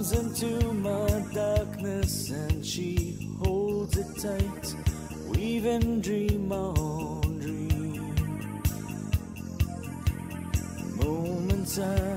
comes into my darkness and she holds it tight. We even dream our own dream. Moments I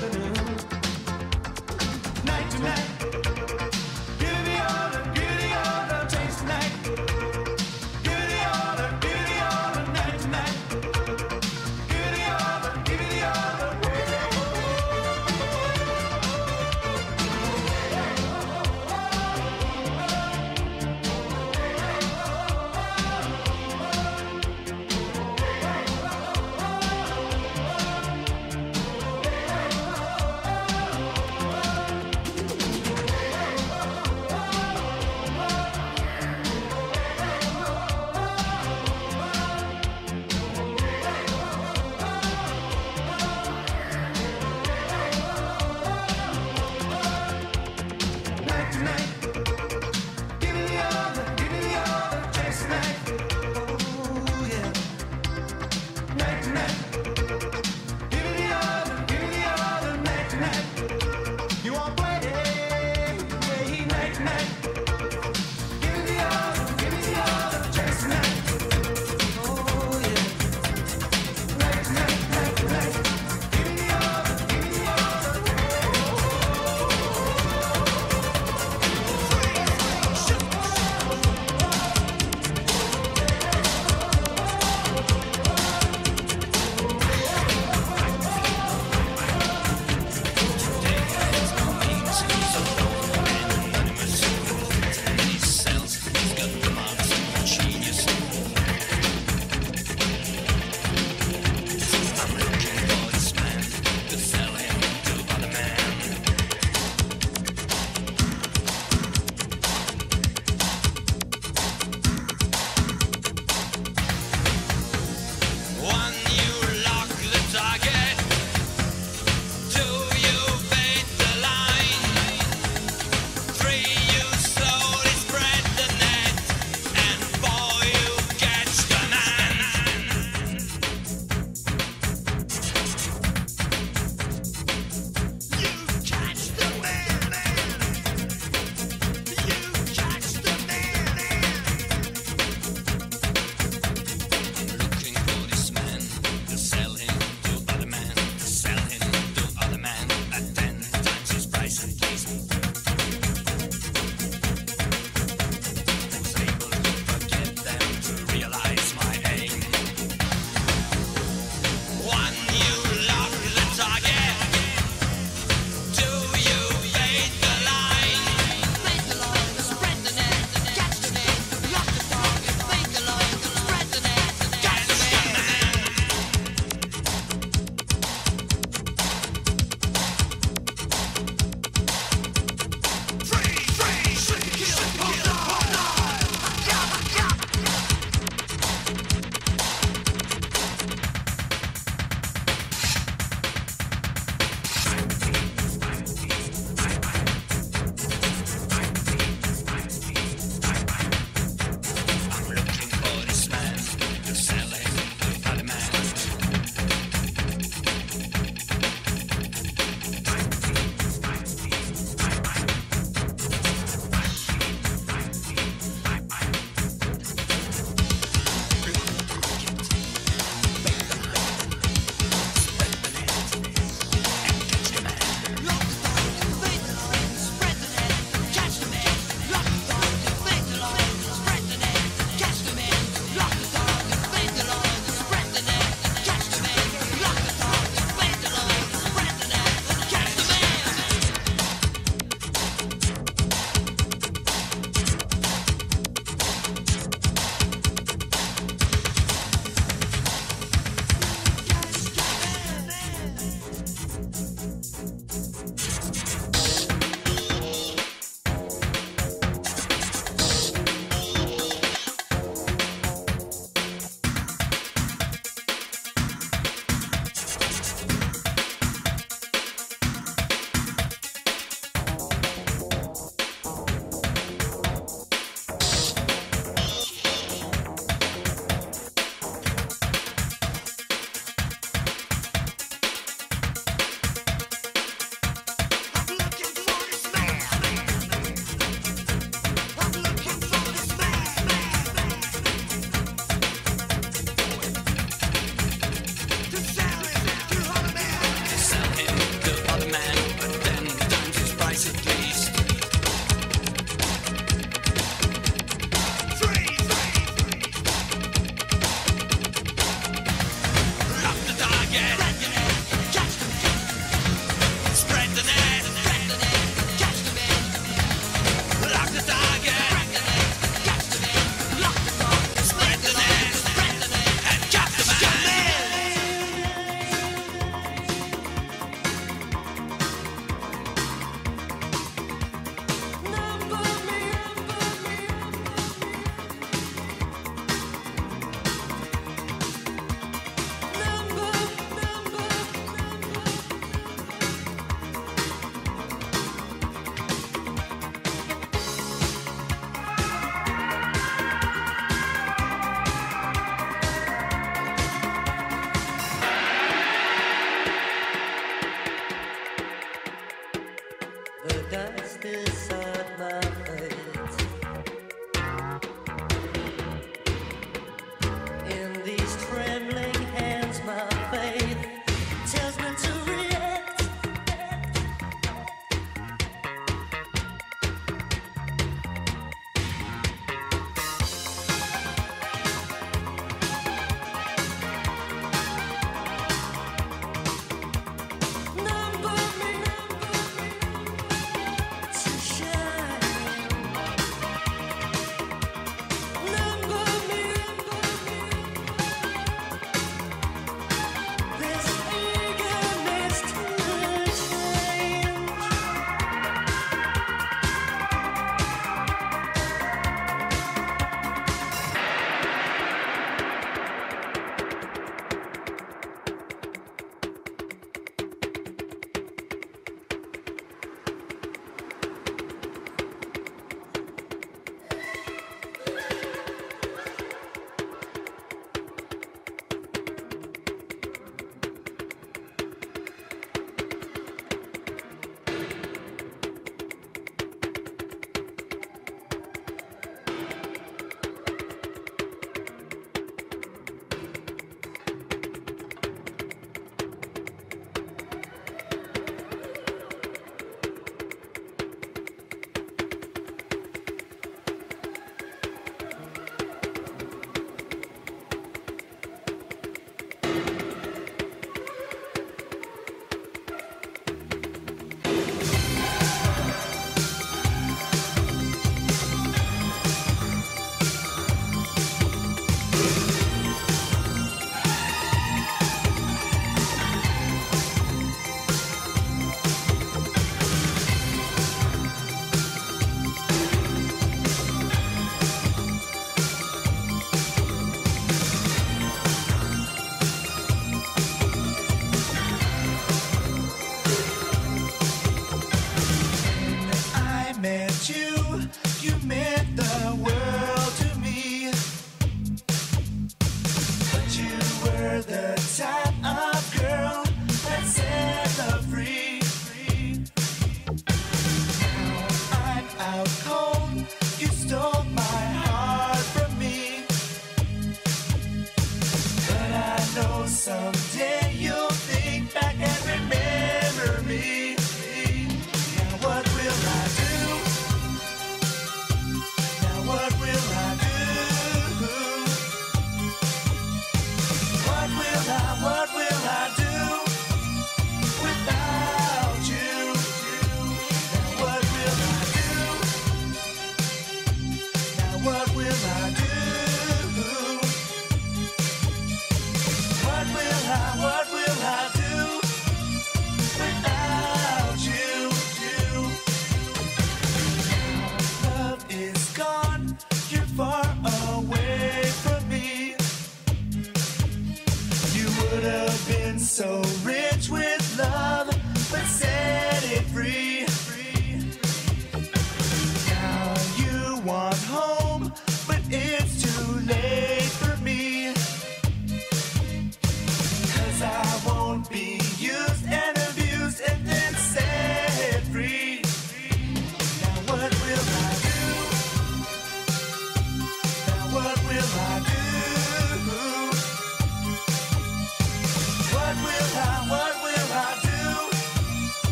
Night to night,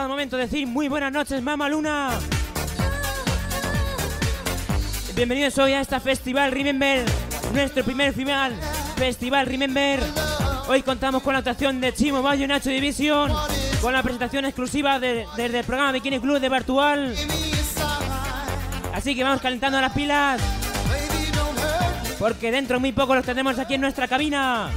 llegado el momento de decir muy buenas noches, Mama Luna. Bienvenidos hoy a esta Festival Remember, nuestro primer final Festival Remember. Hoy contamos con la actuación de Chimo Bayo y Nacho Division, con la presentación exclusiva de- desde el programa Bikini Club de Bartual. Así que vamos calentando las pilas, porque dentro de muy poco los tendremos aquí en nuestra cabina.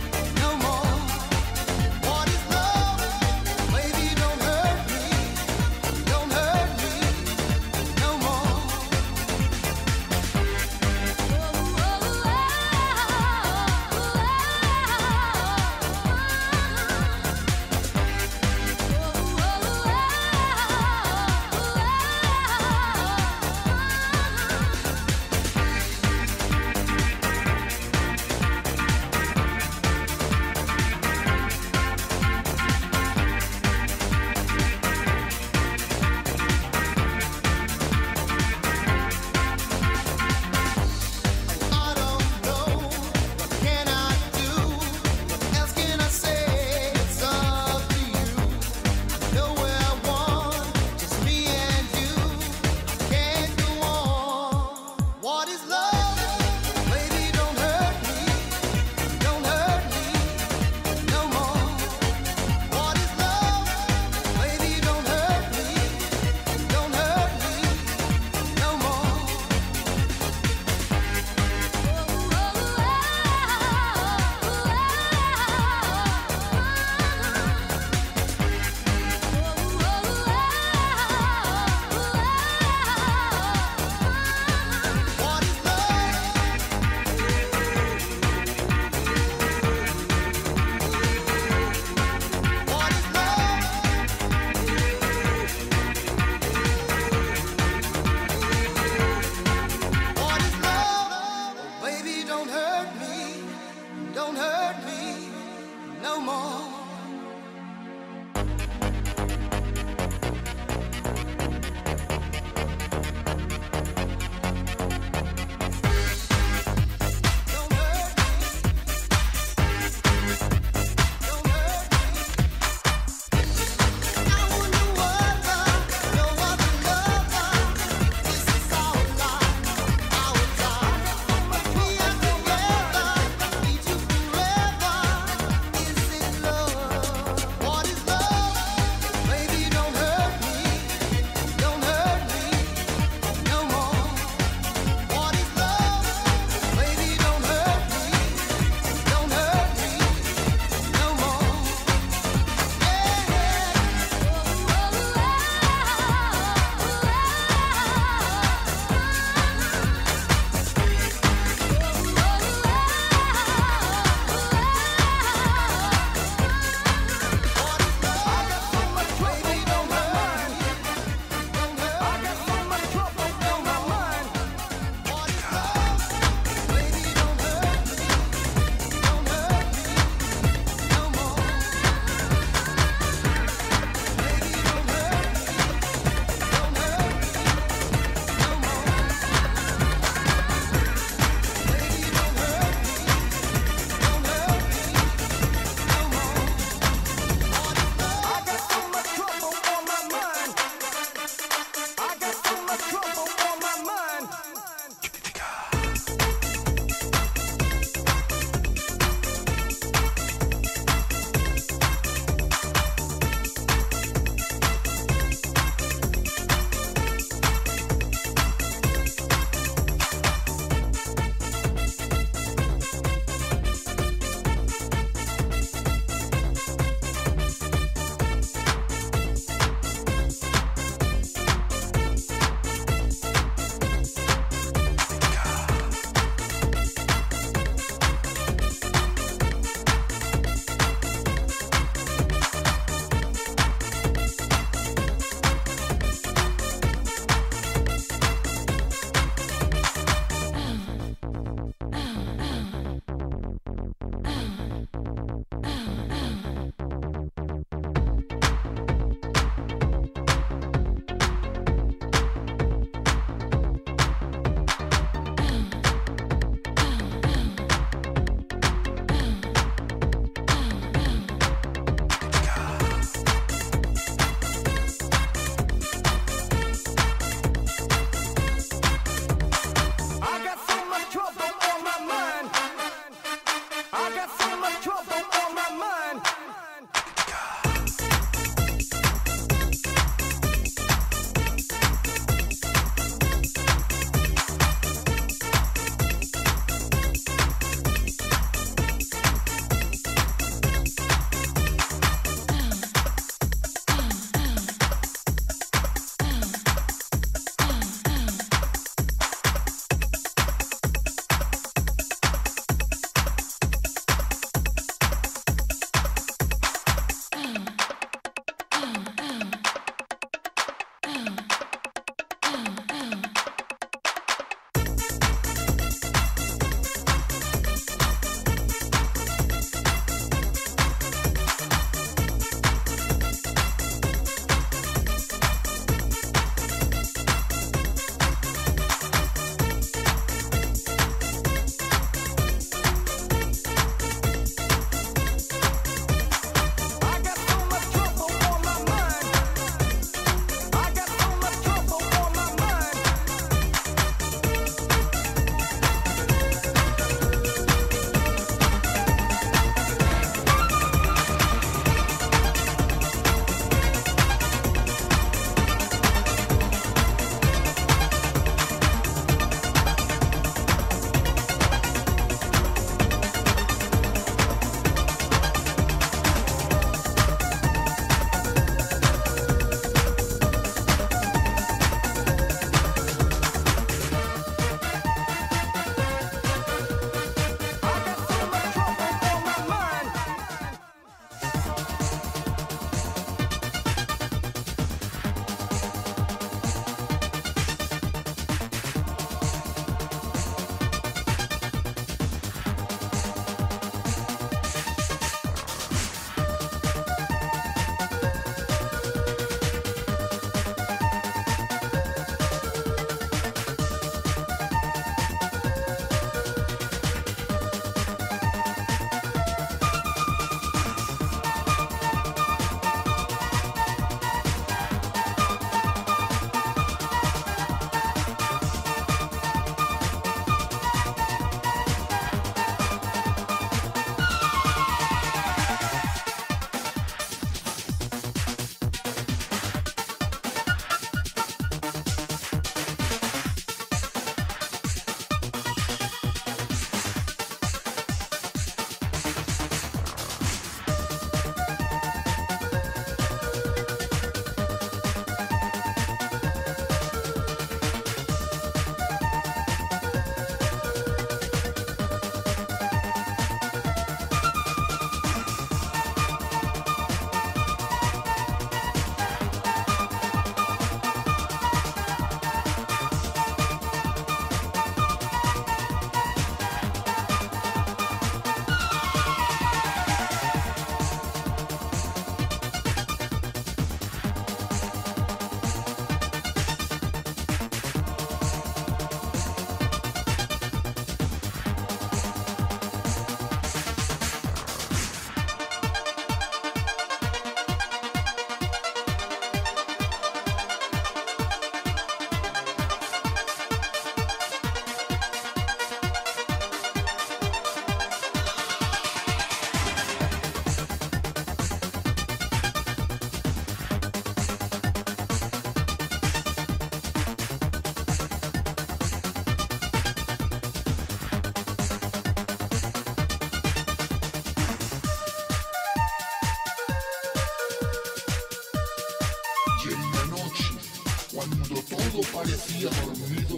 parecía dormido,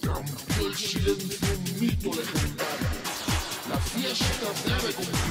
cambió el silencio un mito legendario. La fiesta debe continuar.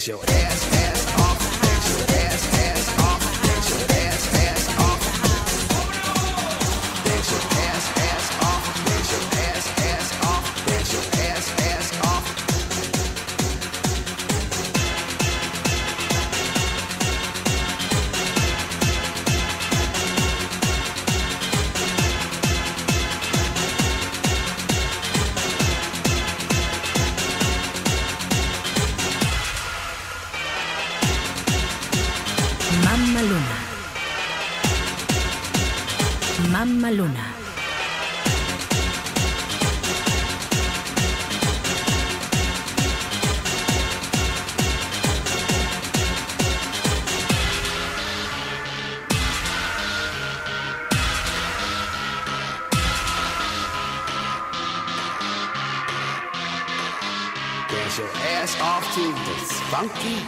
show. Donkey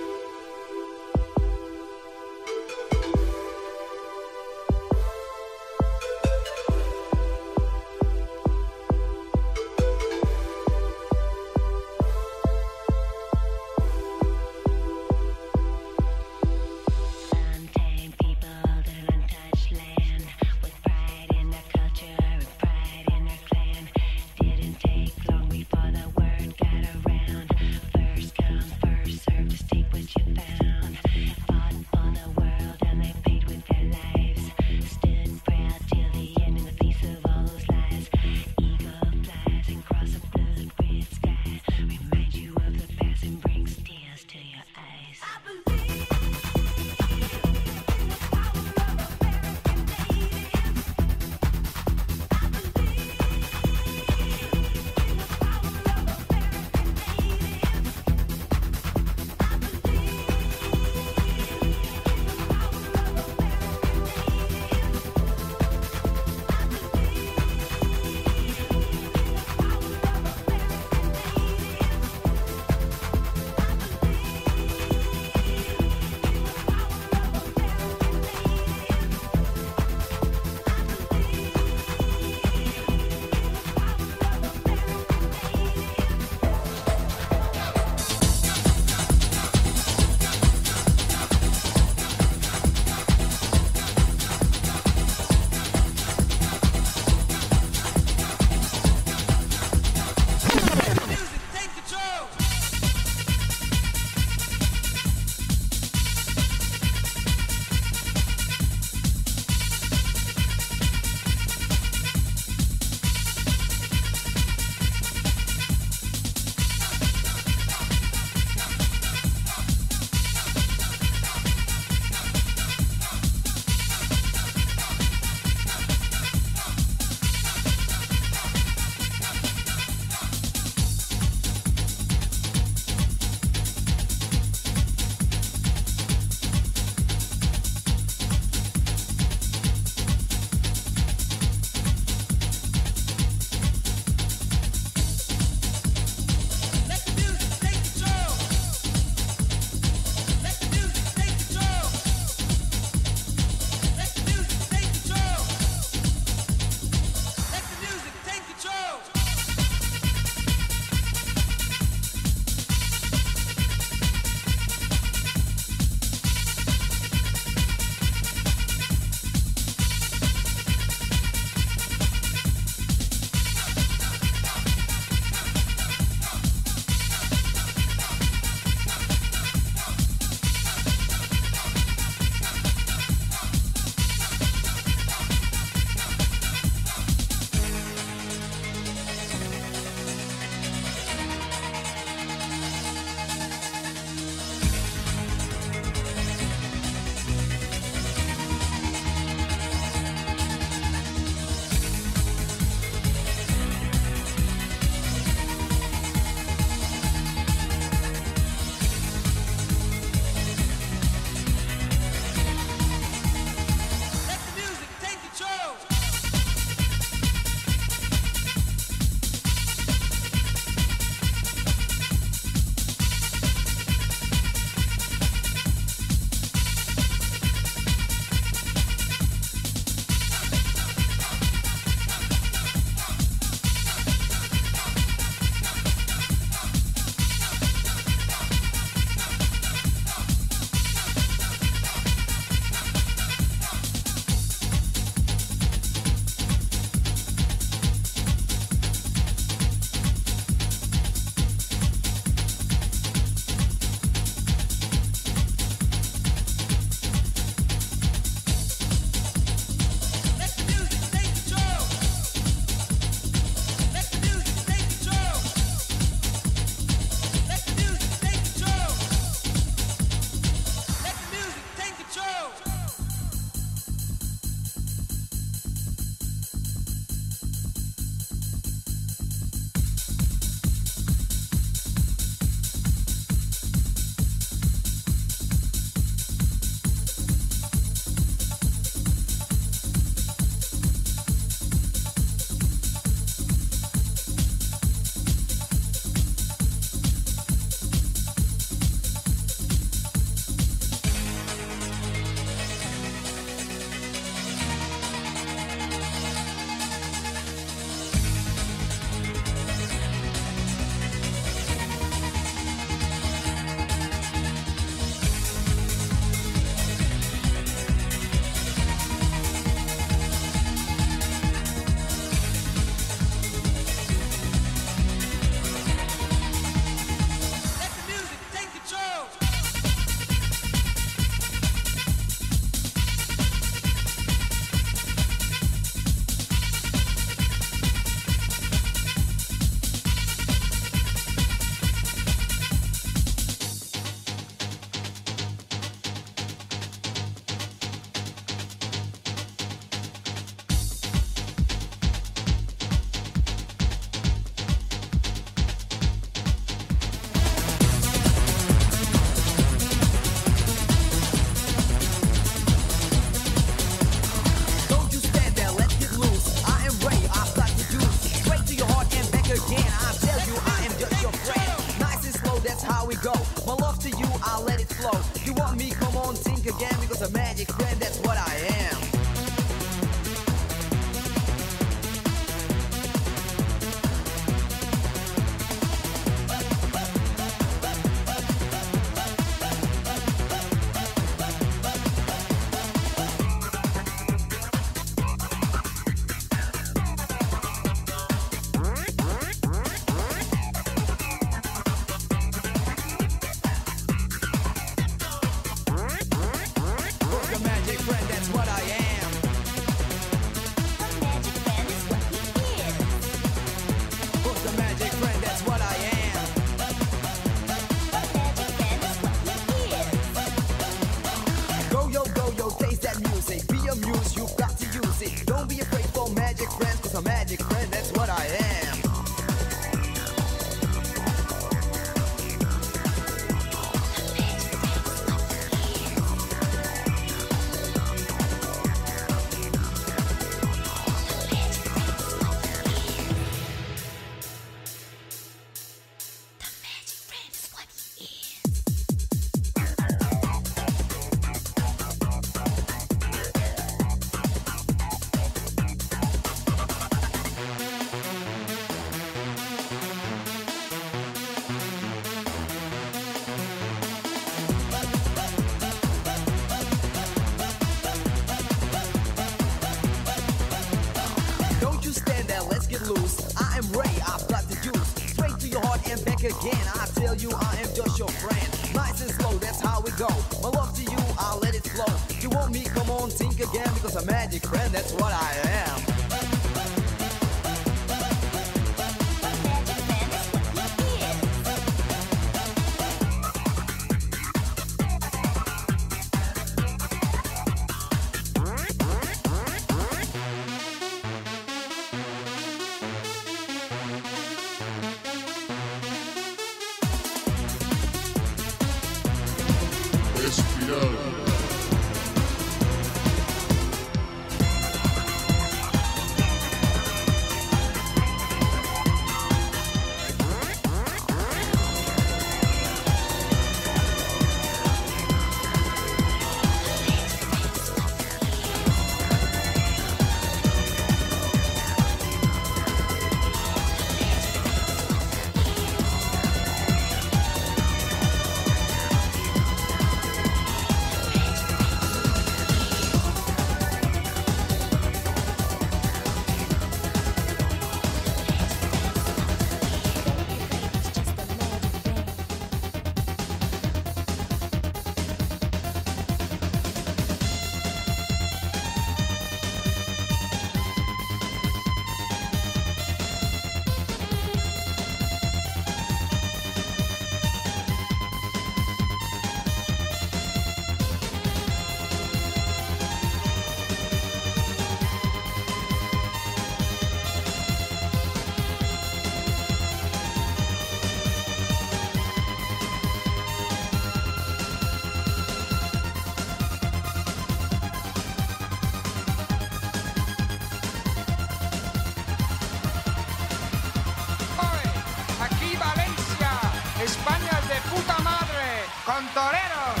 toreros.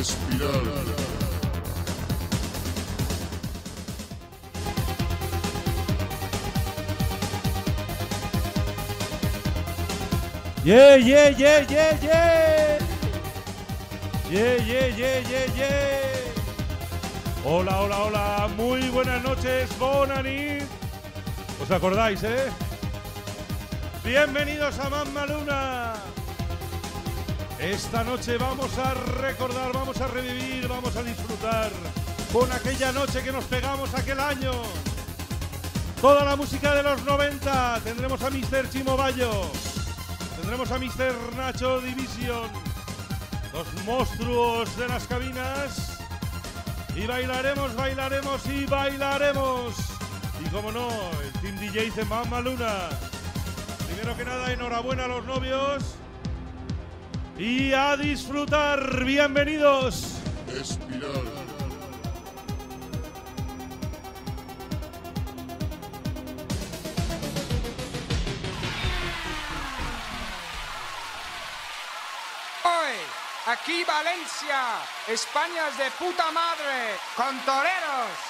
Espiral. Yeah, yeah, yeah, yeah, yeah. Yeah, yeah, yeah, yeah, yeah. Hola, hola, hola. Muy buenas noches, Bonanit. ¿Os acordáis, eh? Bienvenidos a Mamma Luna. Esta noche vamos a recordar, vamos a revivir, vamos a disfrutar con aquella noche que nos pegamos aquel año. Toda la música de los 90. Tendremos a Mr. Chimo. Tendremos a Mr. Nacho Division. Los monstruos de las cabinas. Y bailaremos, bailaremos y bailaremos. Y como no, el Team DJ de Mamma Luna. Primero que nada, enhorabuena a los novios y a disfrutar. Bienvenidos. Espiral. Aquí Valencia, España es de puta madre, con toreros.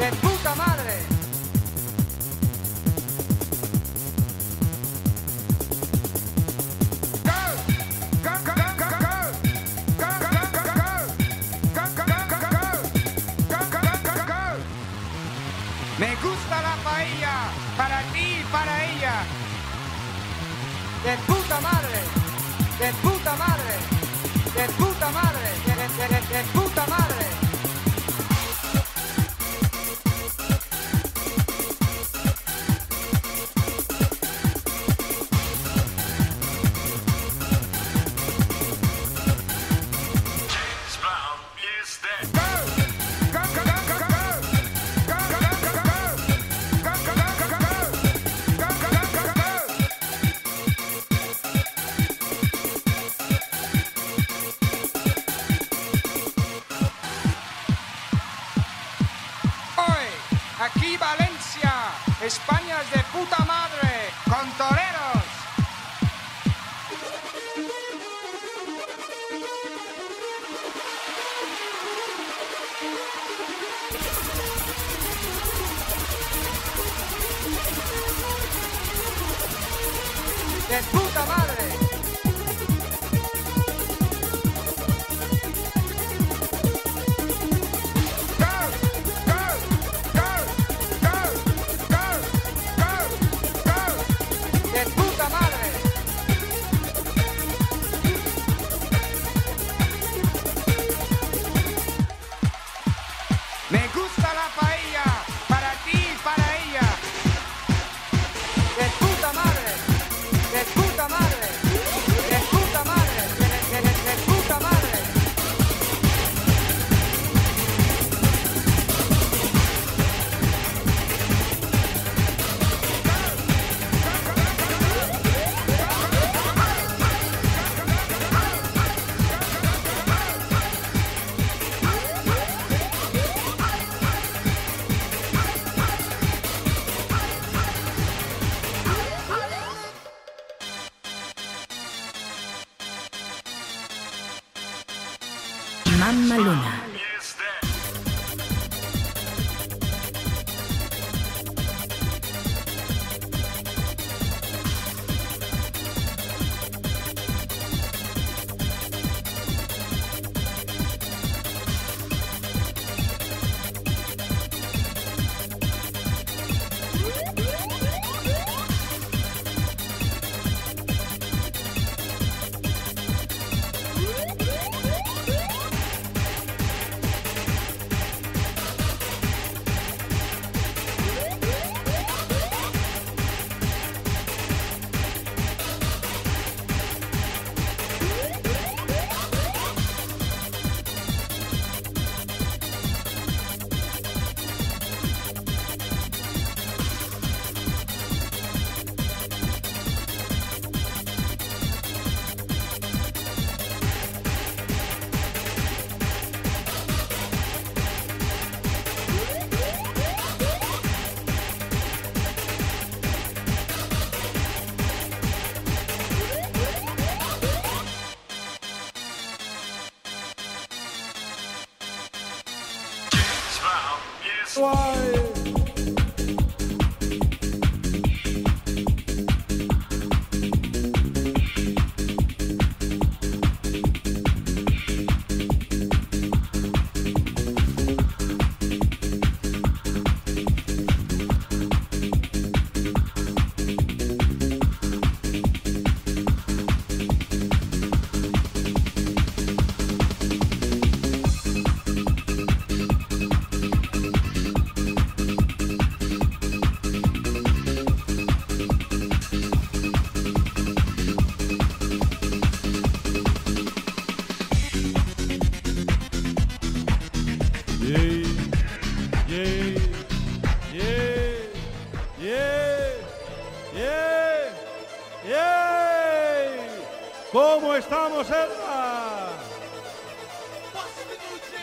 de puta madre. Me gusta la paella, para ti y para ella. Puta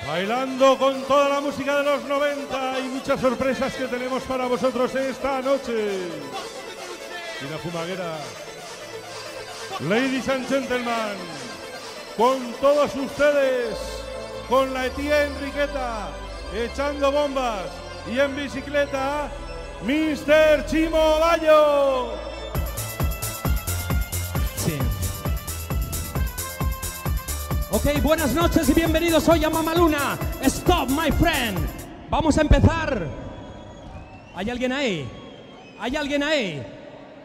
Bailando con toda la música de los 90 y muchas sorpresas que tenemos para vosotros esta noche. Y la fumaguera. Ladies and gentlemen, con todos ustedes, con la tía Enriqueta, echando bombas y en bicicleta, Mr. Chimo Bayo. Buenas noches y bienvenidos hoy a Mamaluna. Stop, my friend. Vamos a empezar. ¿Hay alguien ahí? ¿Hay alguien ahí?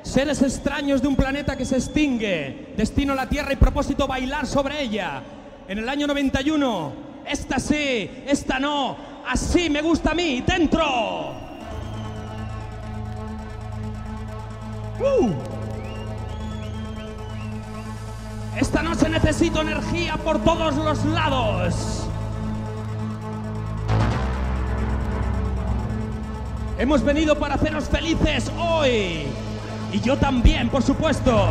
Seres extraños de un planeta que se extingue. Destino a la Tierra y propósito bailar sobre ella. En el año 91. Esta sí, esta no. Así me gusta a mí. Dentro. Uh. Energía por todos los lados. Hemos venido para haceros felices hoy. Y yo también, por supuesto.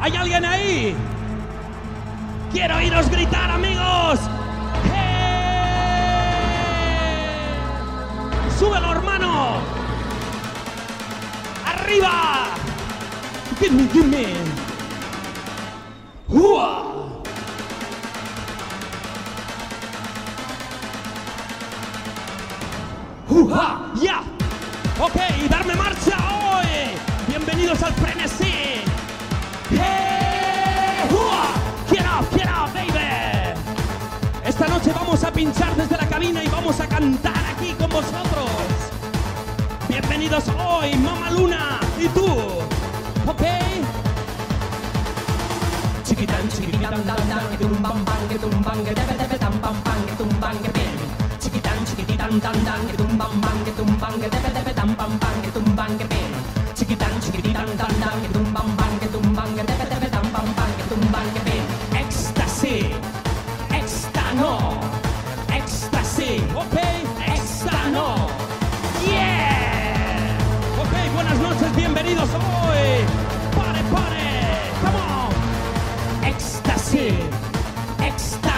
¿Hay alguien ahí? Quiero oíros gritar, amigos. ¡Eh! ¡Súbelo, hermano! ¡Arriba! Give me, give. ¡Hua! ¡Hua! ¡Ya! Ok, darme marcha hoy. Bienvenidos al frenesí. ¡Hey! Up, get up, baby. Esta noche vamos a pinchar desde la cabina y vamos a cantar aquí con vosotros. Bienvenidos hoy, Mama Luna y tú. Ok. Chiquitán, chiquitán, dan, dan, que tumban, bang, que tumban, que debe, debe, tam, pam, pam, que tumban, que bien. Chiquitán, chiquitán, dan, dan, que tumban, bang, que tumban, que debe, debe, tam, pam, pam, que tumban, que bien. Chiquitán, chiquitán, dan, dan, que tumban, bang, que tumban, que debe, debe, tam, pam, pam, que tumban, que bien. Éxtasis, éxtano, éxtasis, ok, éxtano, yeah. Ok, buenas noches, bienvenidos hoy.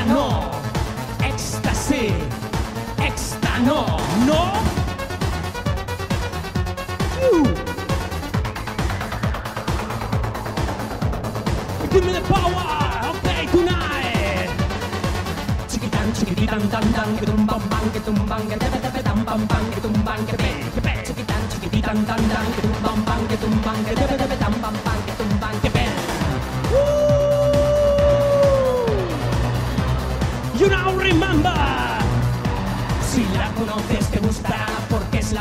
no, ecstasy, extano, no. Give me the power, okay, tonight. Chiquitan, chiquititan, dan, dan, que tumban, ban, que tumban, que tepe, tepe, tan, ban, ban, que tumban, que pe, que pe. Chiquitan, chiquititan, dan, dan, que tumban, ban, que tumban, que tepe, tepe, tan, ban, ban.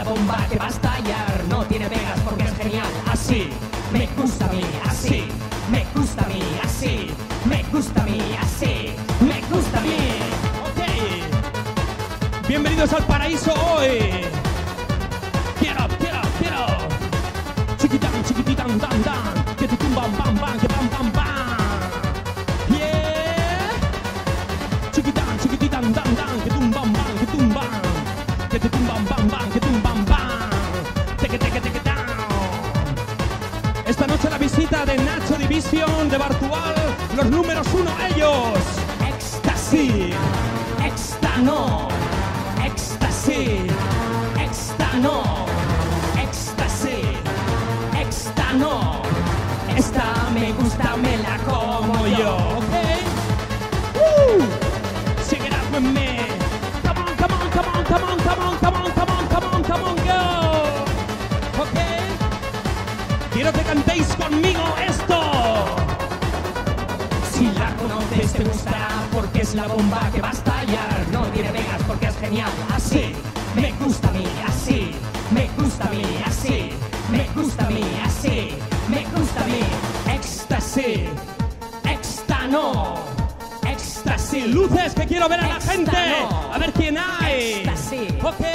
Bomba que va a estallar. No tiene vegas porque es genial. Así me gusta a mí, así me gusta a mí, así me gusta a mí, así me gusta a mí. Ok. Bienvenidos al paraíso hoy. De Bartual, los números uno ellos. Éxtasis, éxtano, éxtasis, éxtano, éxtasis, éxtano. Esta me gusta, me la como yo, bomba que va a estallar. No tiene vegas porque es genial. Así me gusta a mí, así me gusta a mí, así me gusta a mí, así me gusta a mí. Éxtasis, éxtano, éxtasis. Luces que quiero ver a la gente. A ver quién hay. Ok.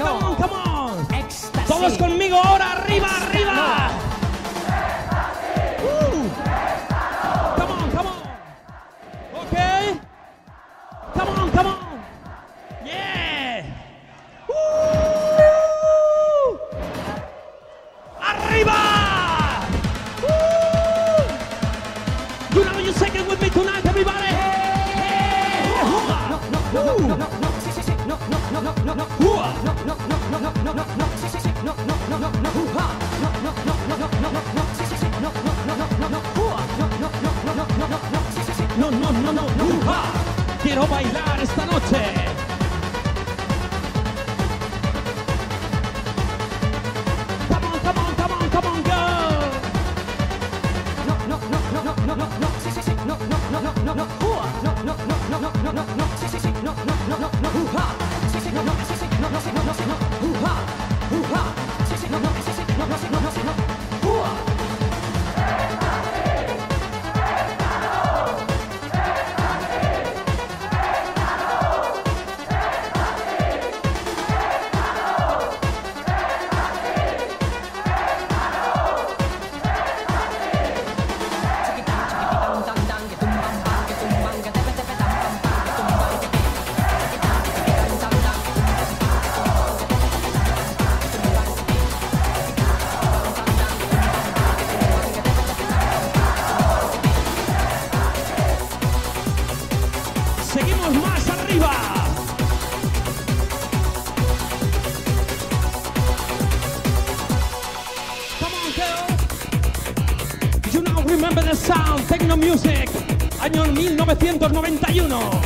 Come on, come on. Todos conmigo ahora, arriba, arriba. Año 1991.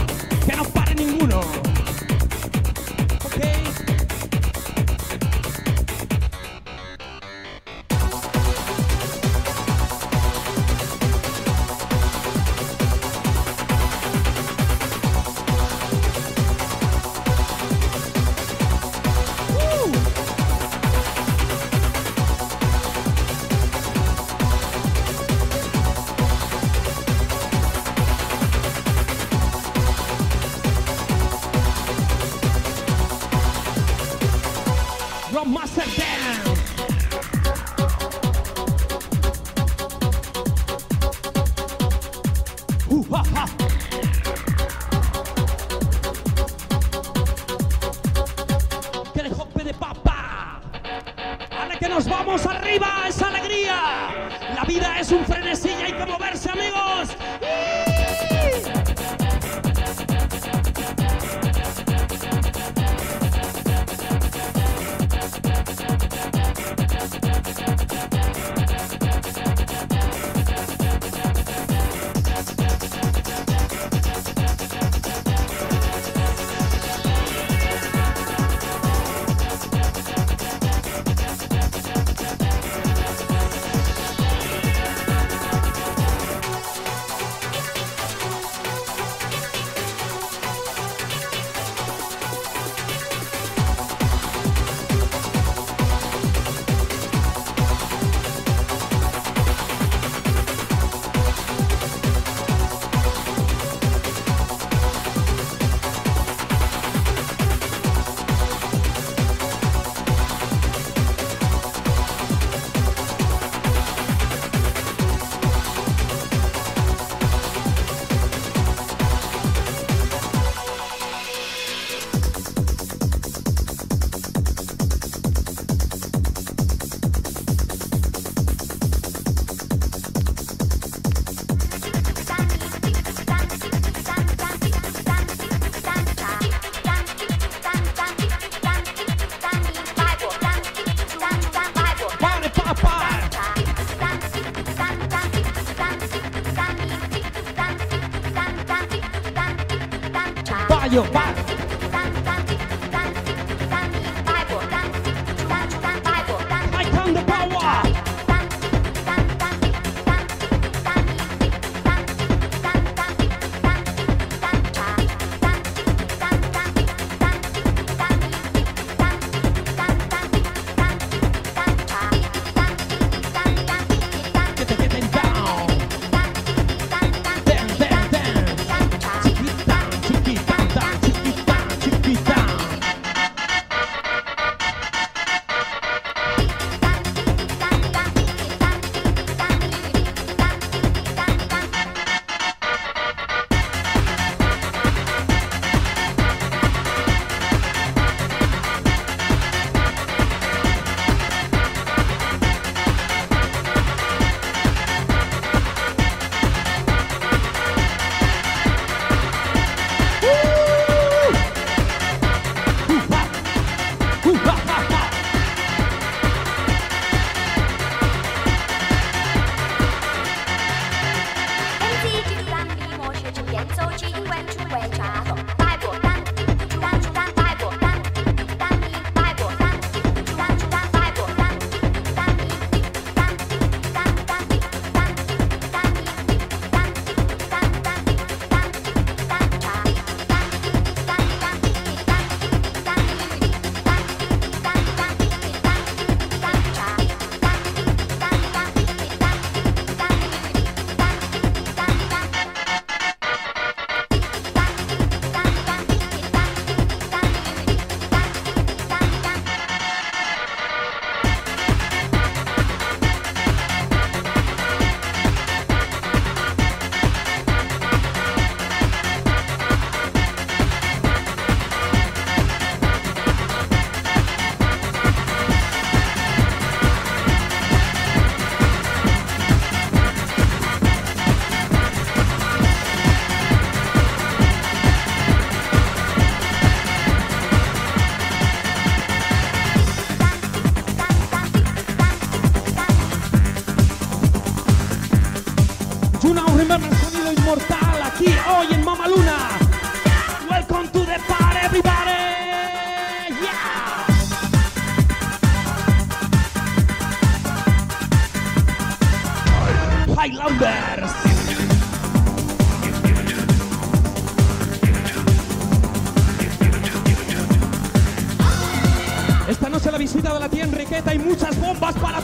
Enriqueta y muchas bombas para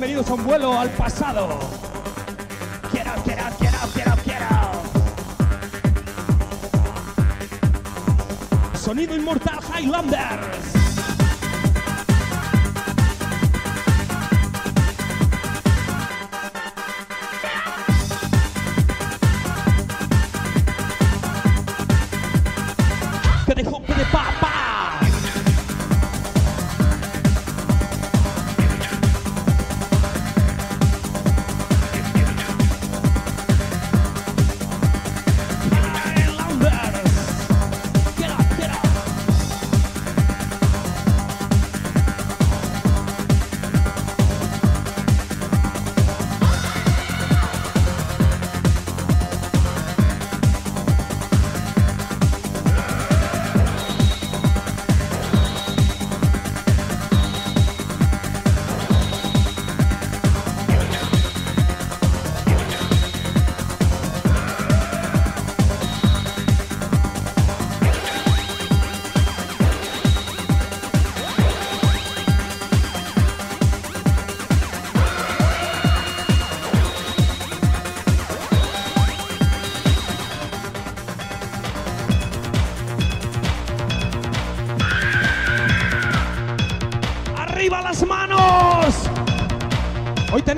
bienvenidos a un vuelo al pasado. Up, get up, get up. Sonido inmortal Highlanders.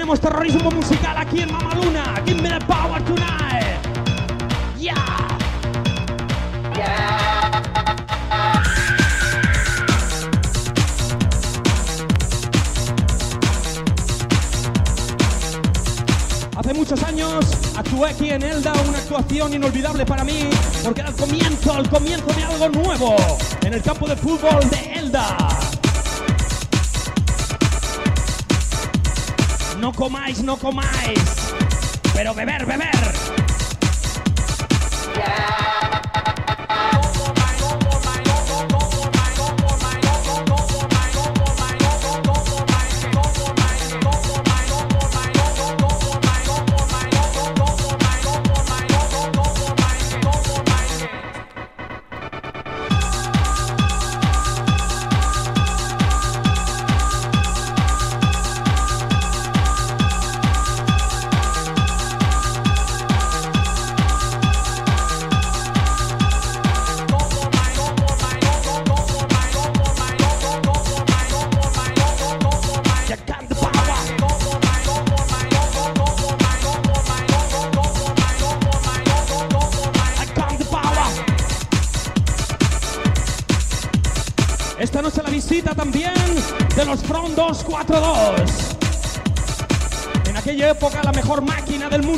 Tenemos terrorismo musical aquí en Mamaluna. Give me the power tonight. Yeah. Hace muchos años actué aquí en Elda, una actuación inolvidable para mí, porque era el comienzo, el comienzo de algo nuevo en el campo de fútbol de No comáis, no comáis, pero beber, beber.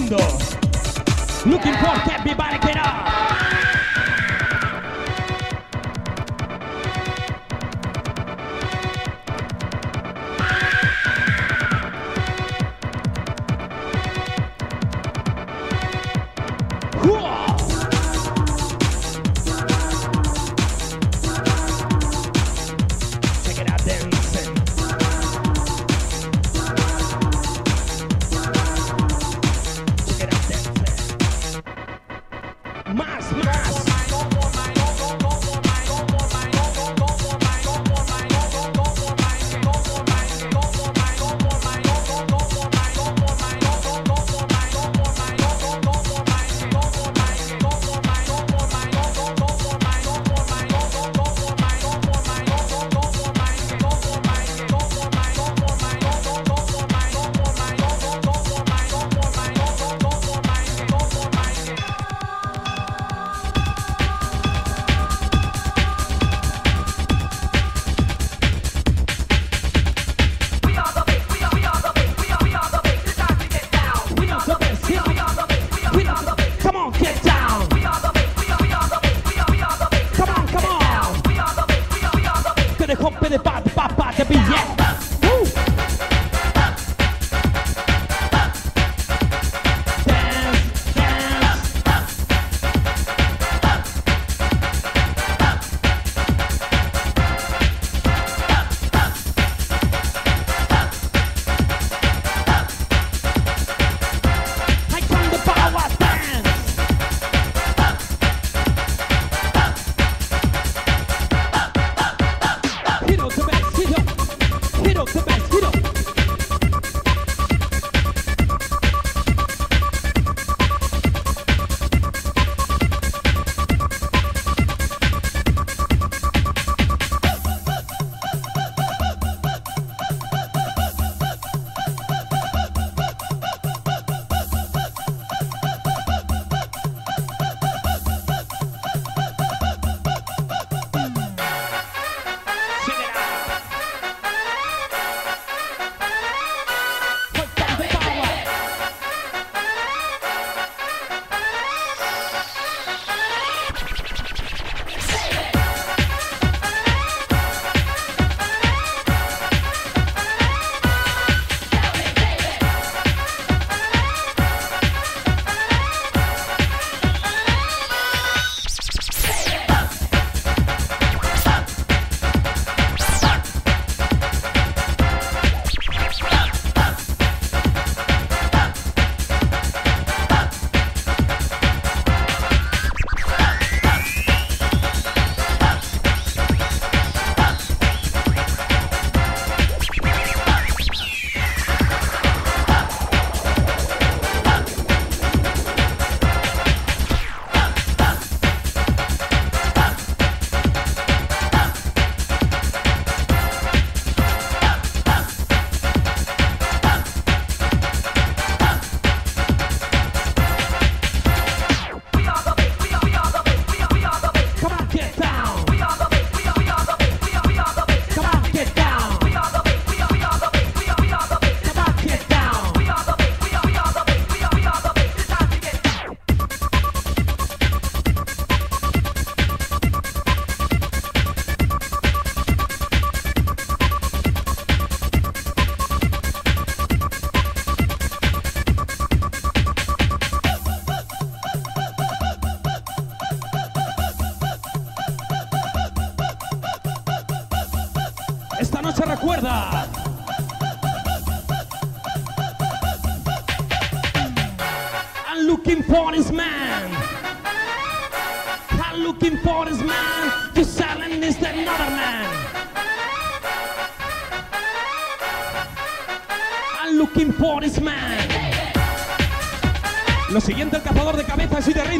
Mundo. Looking for everybody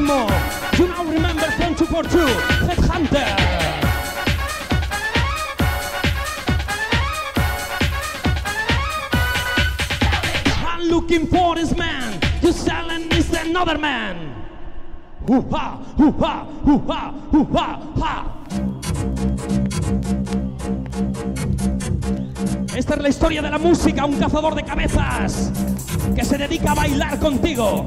You now remember 22 for 2, Headhunter. looking for this man. You selling is another man. Hoo ha, hoo ha, hoo ha, hoo ha, ha. Esta es la historia de la música, un cazador de cabezas que se dedica a bailar contigo.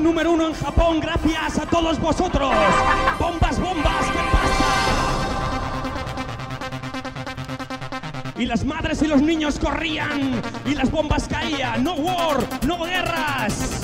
número uno en Japón gracias a todos vosotros. Bombas, bombas, ¿qué pasa? Y las madres y los niños corrían y las bombas caían. No war, no guerras.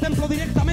Templo directamente,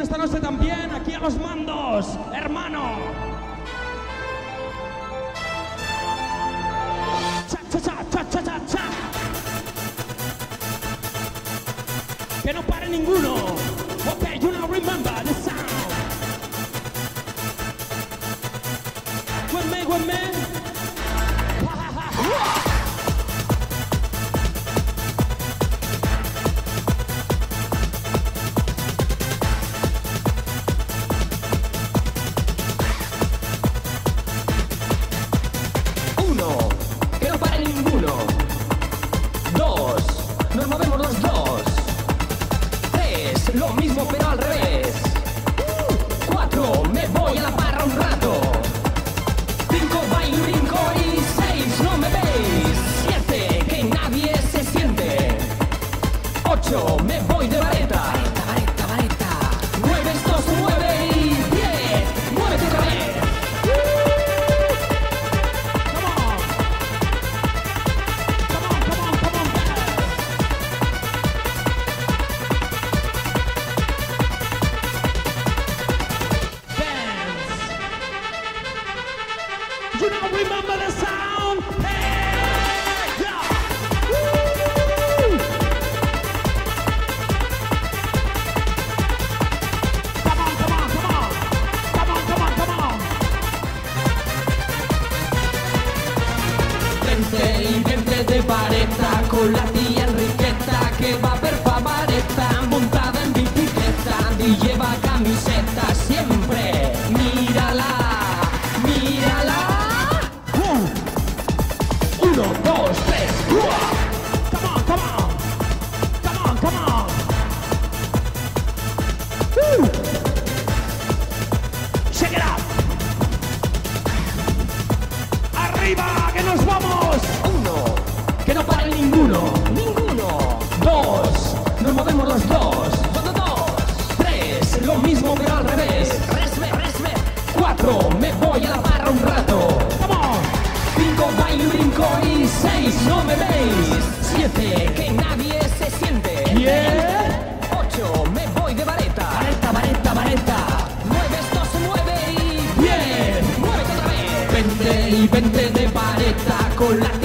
esta noche también. que nos vamos. Uno, que no pare ninguno. Ninguno. Dos, nos movemos los dos. Dos. Tres, lo mismo pero al revés. Resme, resme. Cuatro, me voy a la barra un rato. Vamos. Cinco, bailo y brinco y seis, no me veis. Siete, que nadie se siente. Diez. Ocho, me voy de vareta. Vareta, vareta, vareta. Nueve, y otra vez. Vente y vente chocolate.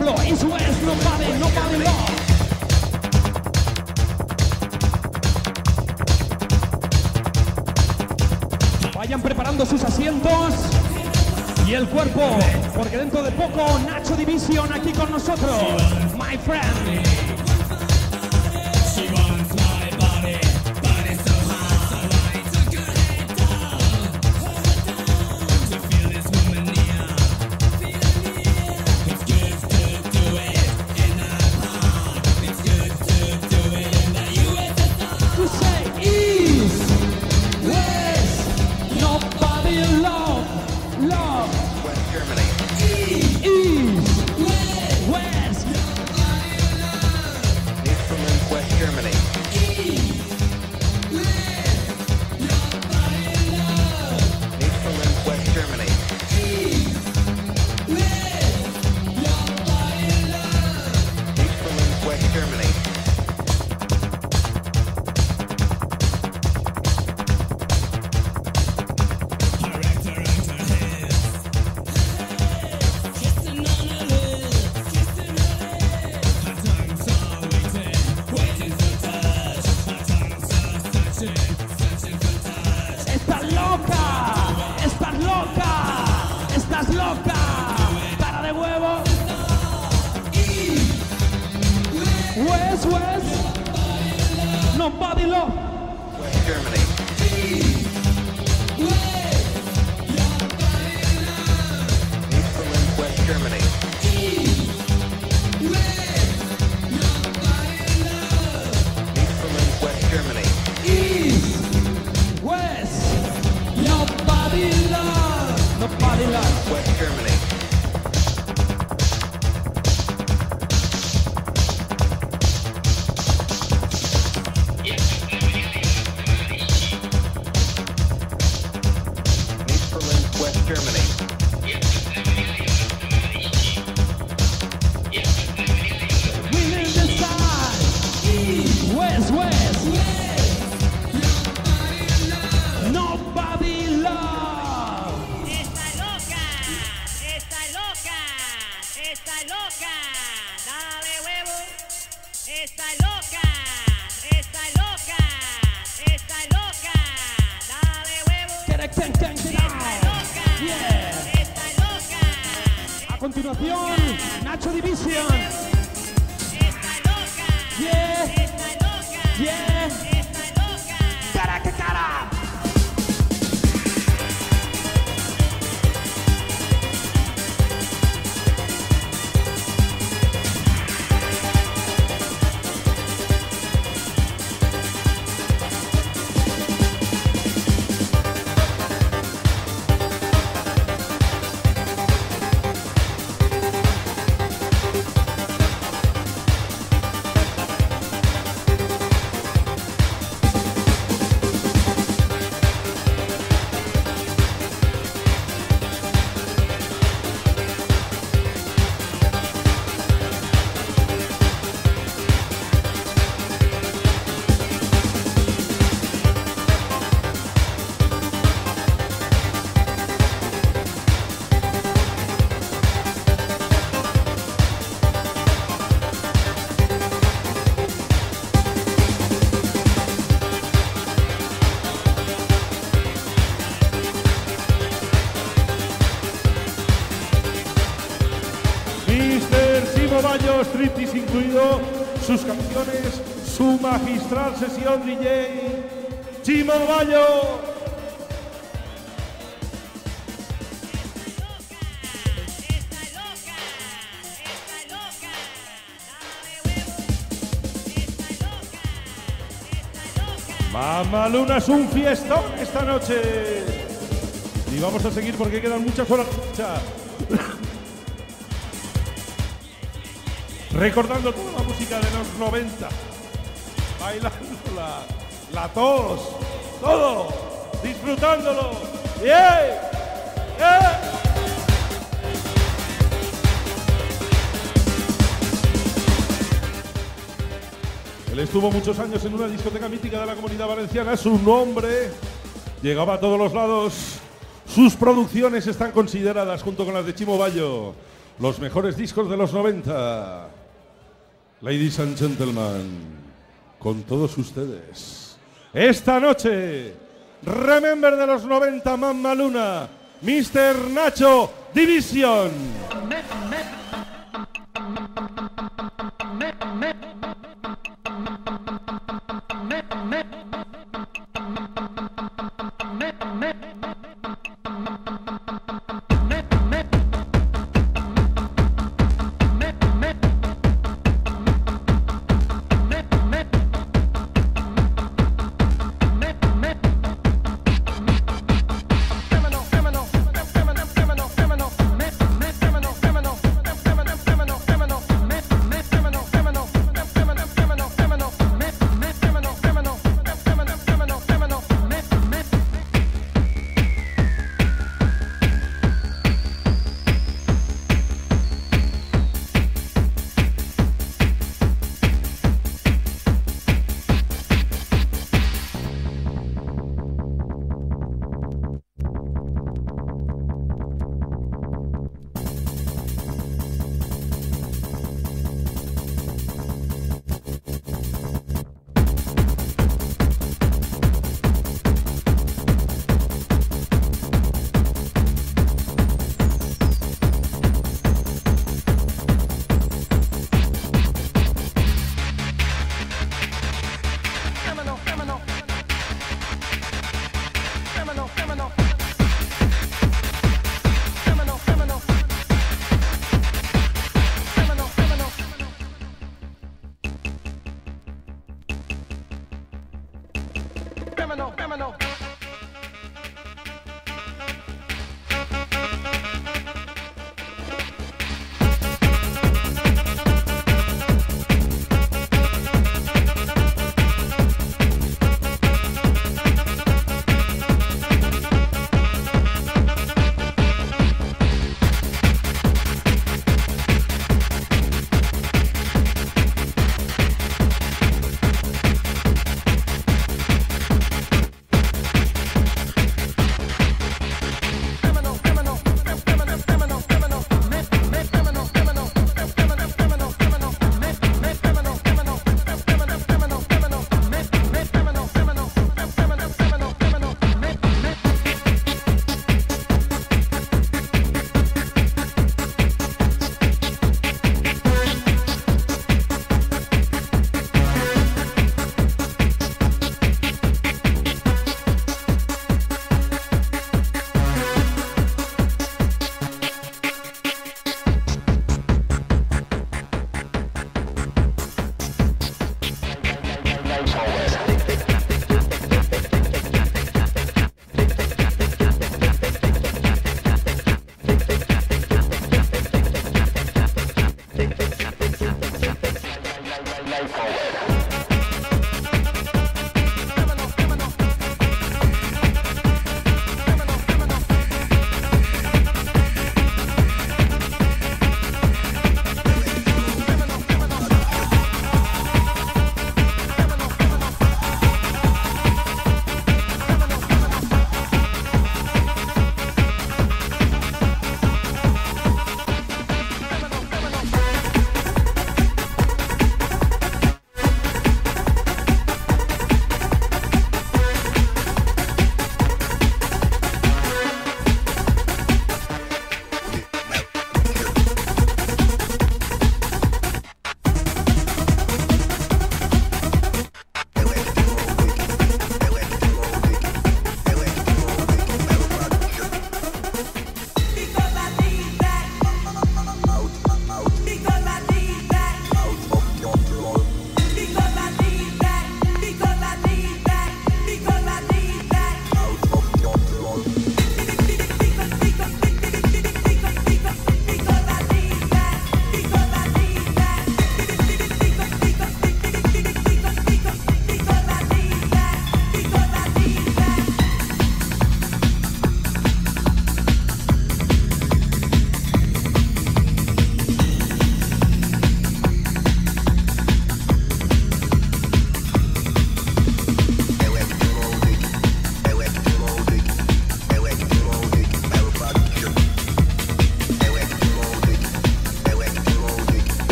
Exclusivo del templo. East sus canciones, su magistral sesión DJ, Chimo Bayo. Mamá Luna es un fiestón esta noche. Y vamos a seguir porque quedan muchas horas. Recordando toda la música de los 90. Bailándola. La tos. Todo. Disfrutándolo. ¡Yeah! ¡Yeah! Él estuvo muchos años en una discoteca mítica de la comunidad valenciana. Su nombre llegaba a todos los lados. Sus producciones están consideradas, junto con las de Chimo Bayo, los mejores discos de los 90. Ladies and gentlemen, con todos ustedes, esta noche, Remember de los 90, Mamma Luna, Mr. Nacho Division.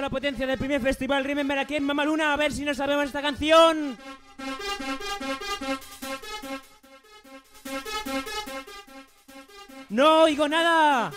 La potencia del primer festival Remember aquí en Mamaluna. A ver si nos sabemos esta canción. No oigo nada.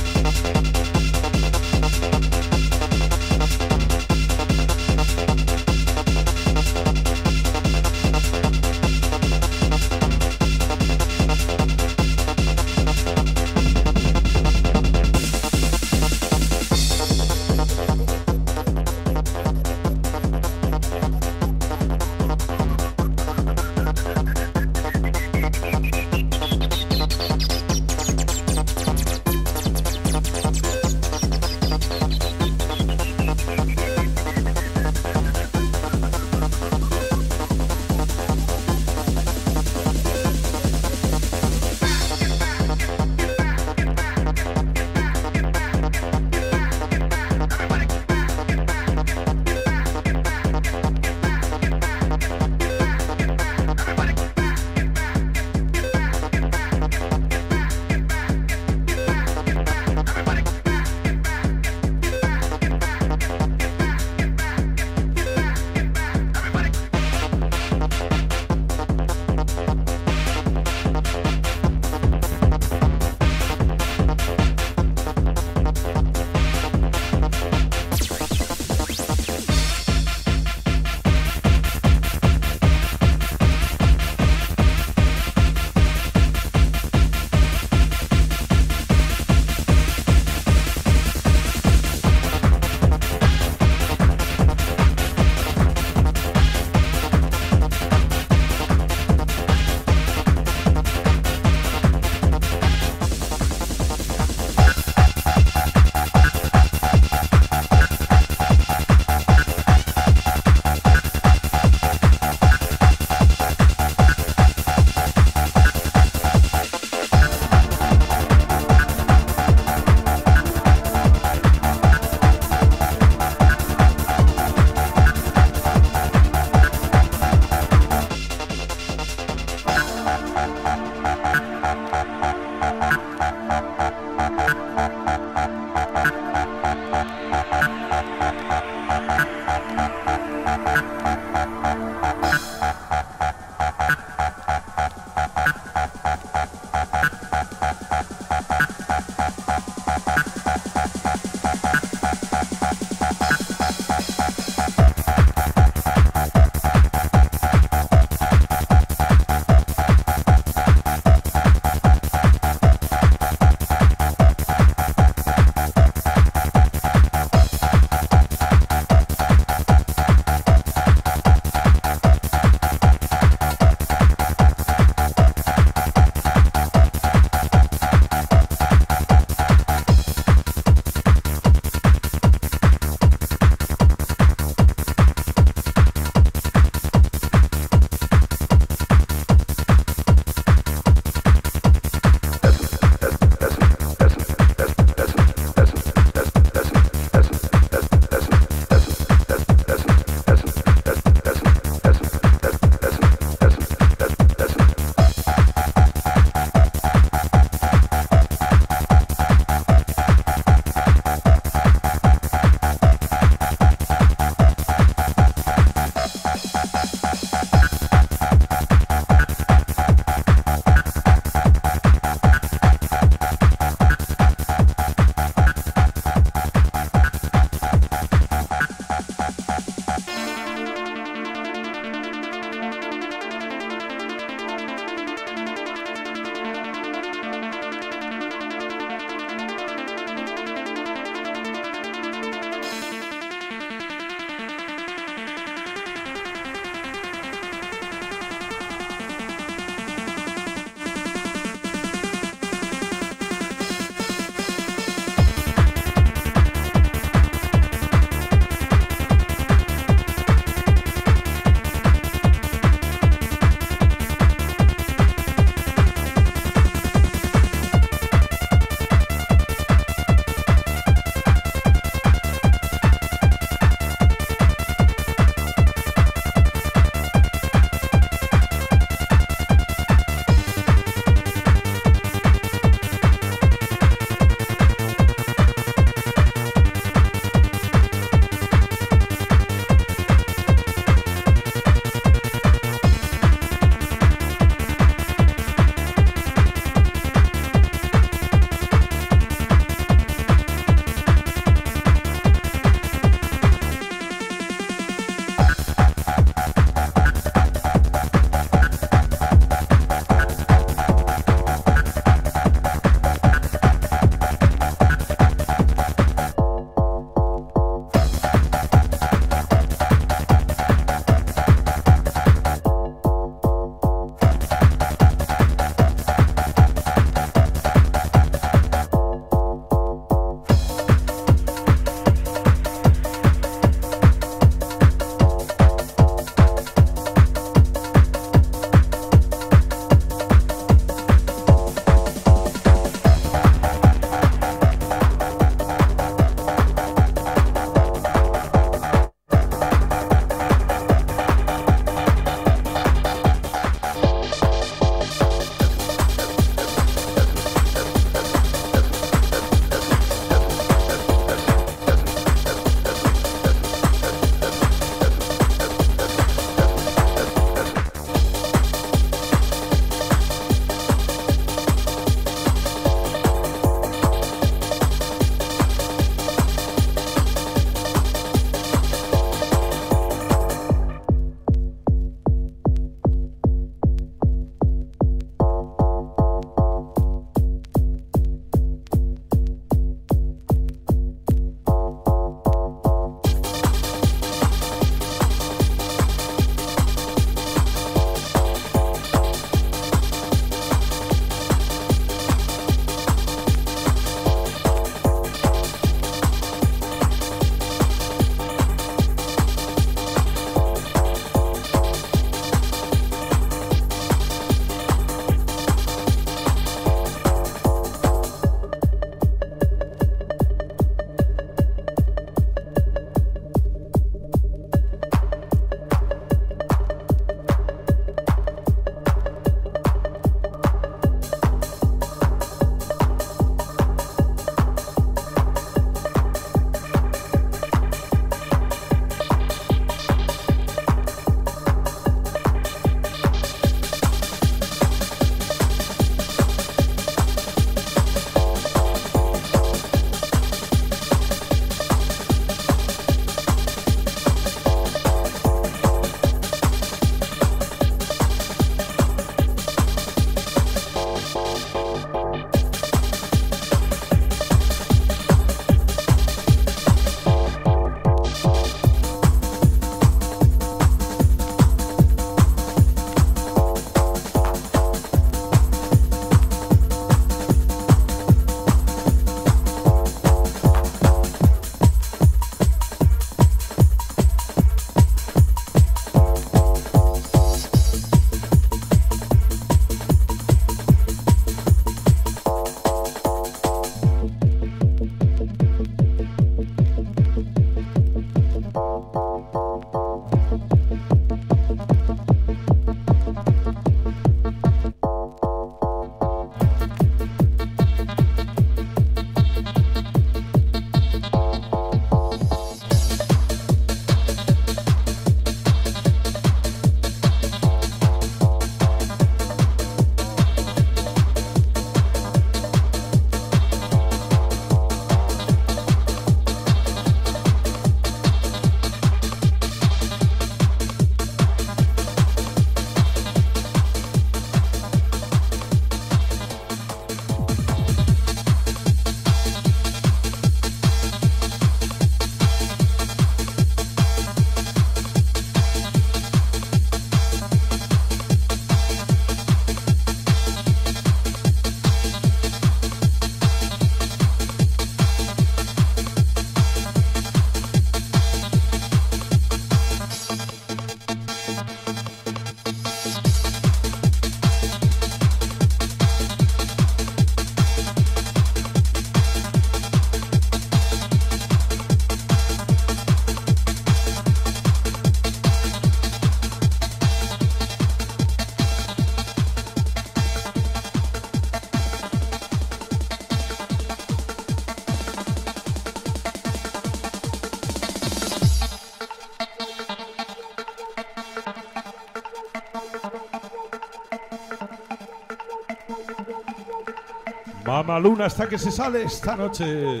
Mama Luna hasta que se sale esta noche.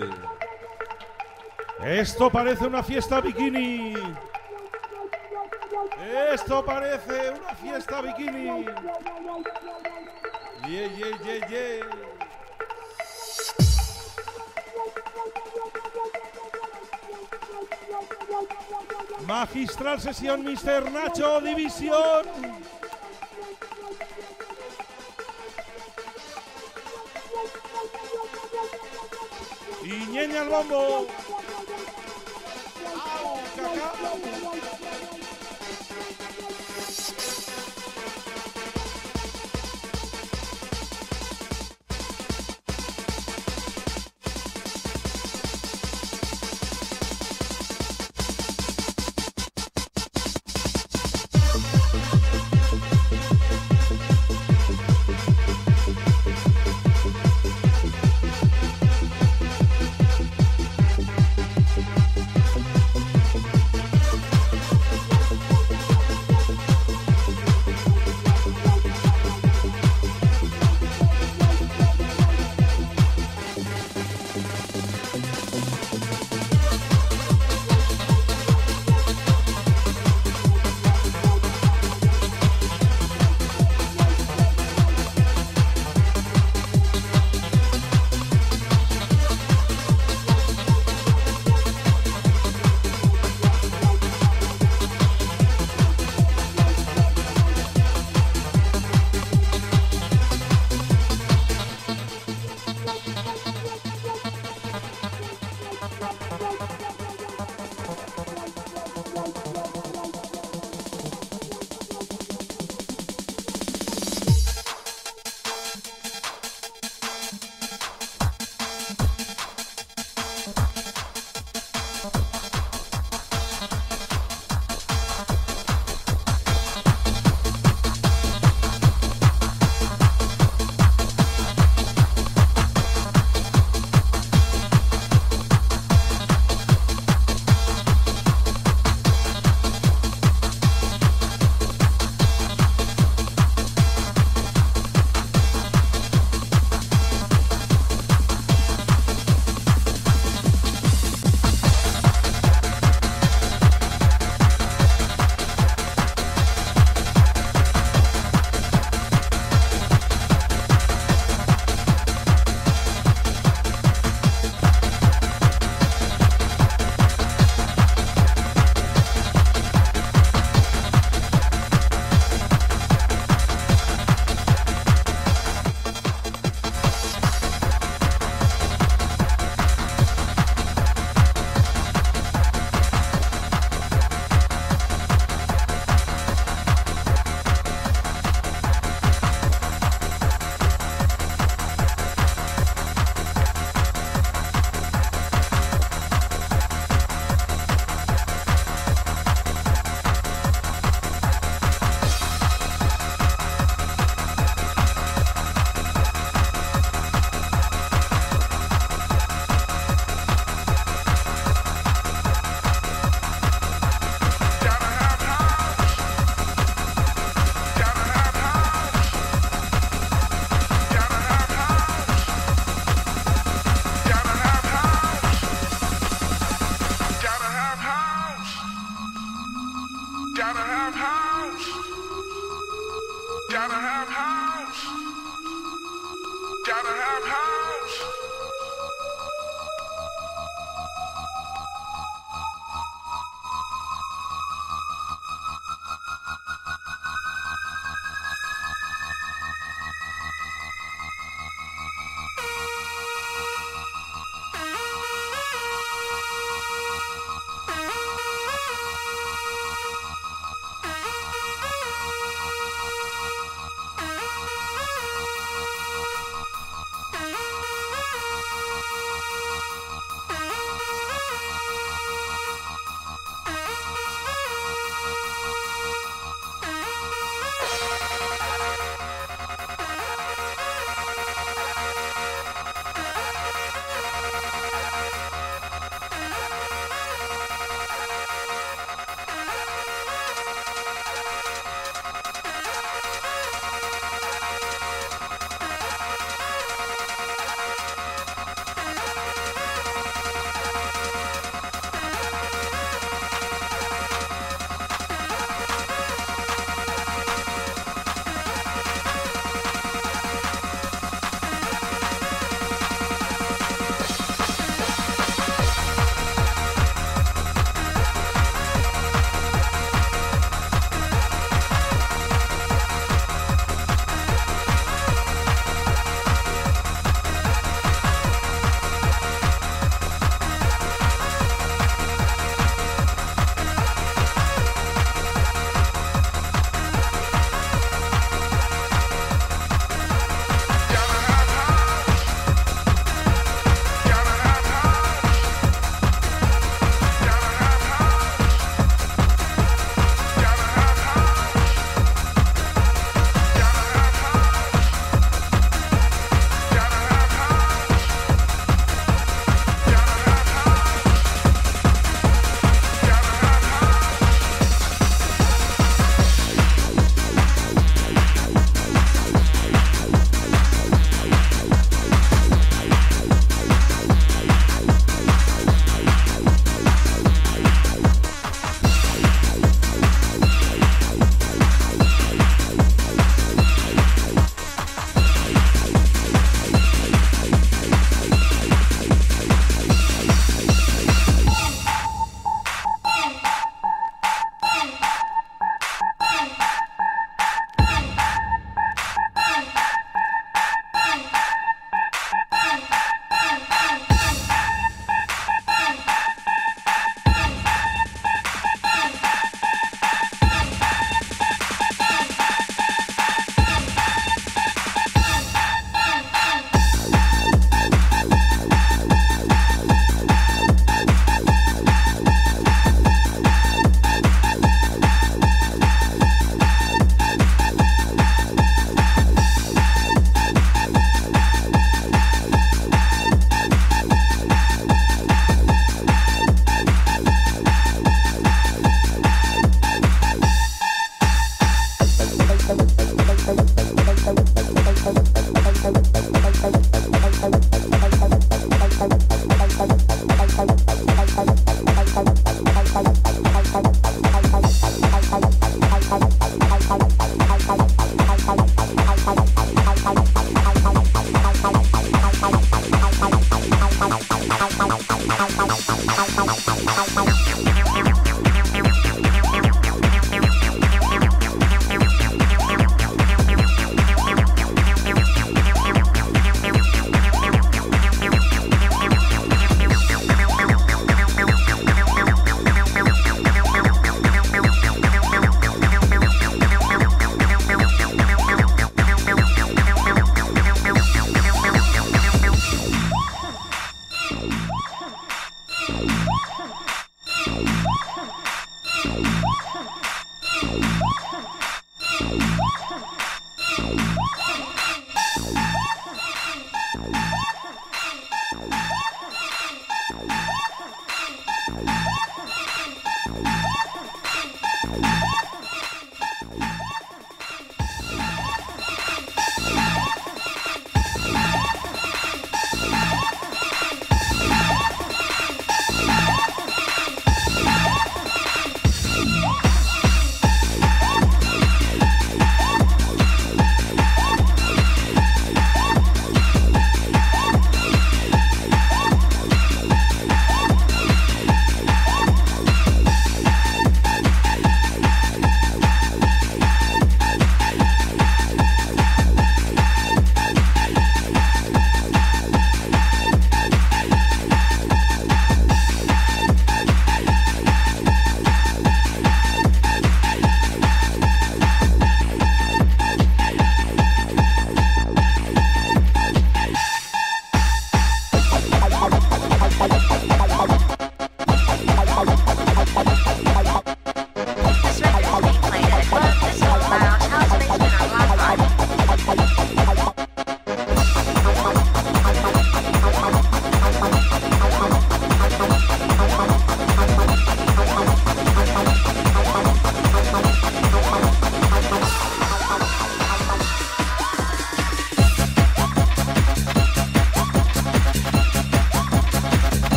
Esto parece una fiesta bikini. Esto parece una fiesta bikini. Magistral sesión, Mr. Nacho División. Y ñeña al bombo.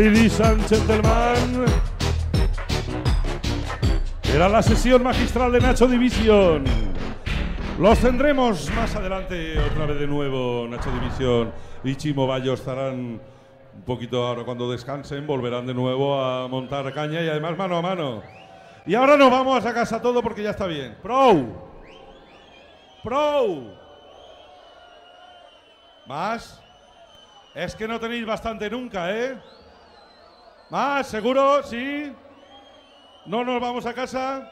Ladies and gentlemen, era la sesión magistral de Nacho División. Los tendremos más adelante otra vez de nuevo, Nacho División y Chimo Bayo estarán un poquito ahora cuando descansen, volverán de nuevo a montar caña y además mano a mano. Y ahora nos vamos a casa todo porque ya está bien. Pro. Pro. ¿Más? Es que no tenéis bastante nunca, ¿eh? ¿Más? ¿Seguro? ¿Sí? ¿No nos vamos a casa?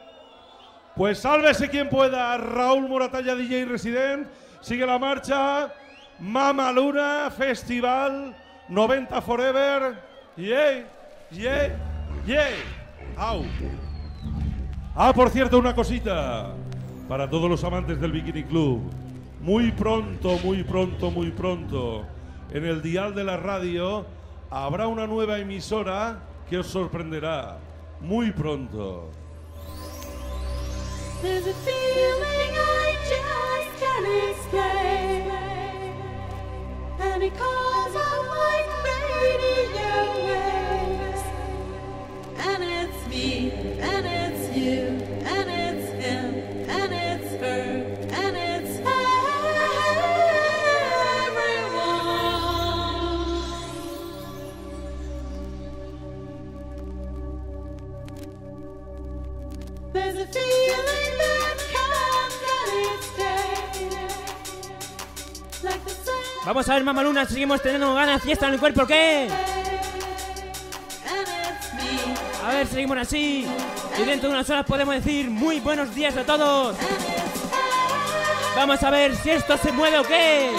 Pues sálvese quien pueda. Raúl Moratalla, DJ Resident. Sigue la marcha. Mama Luna, Festival 90 Forever. Yeah, yeah, yeah. Au. Ah, por cierto, una cosita. Para todos los amantes del Bikini Club. Muy pronto, muy pronto, muy pronto. En el dial de la radio habrá una nueva emisora que os sorprenderá. Muy pronto. Vamos a ver, Mamaluna, seguimos teniendo ganas, fiesta en el cuerpo, ¿qué? A ver, seguimos así. Y dentro de unas horas podemos decir muy buenos días a todos. Vamos a ver si esto se mueve o qué.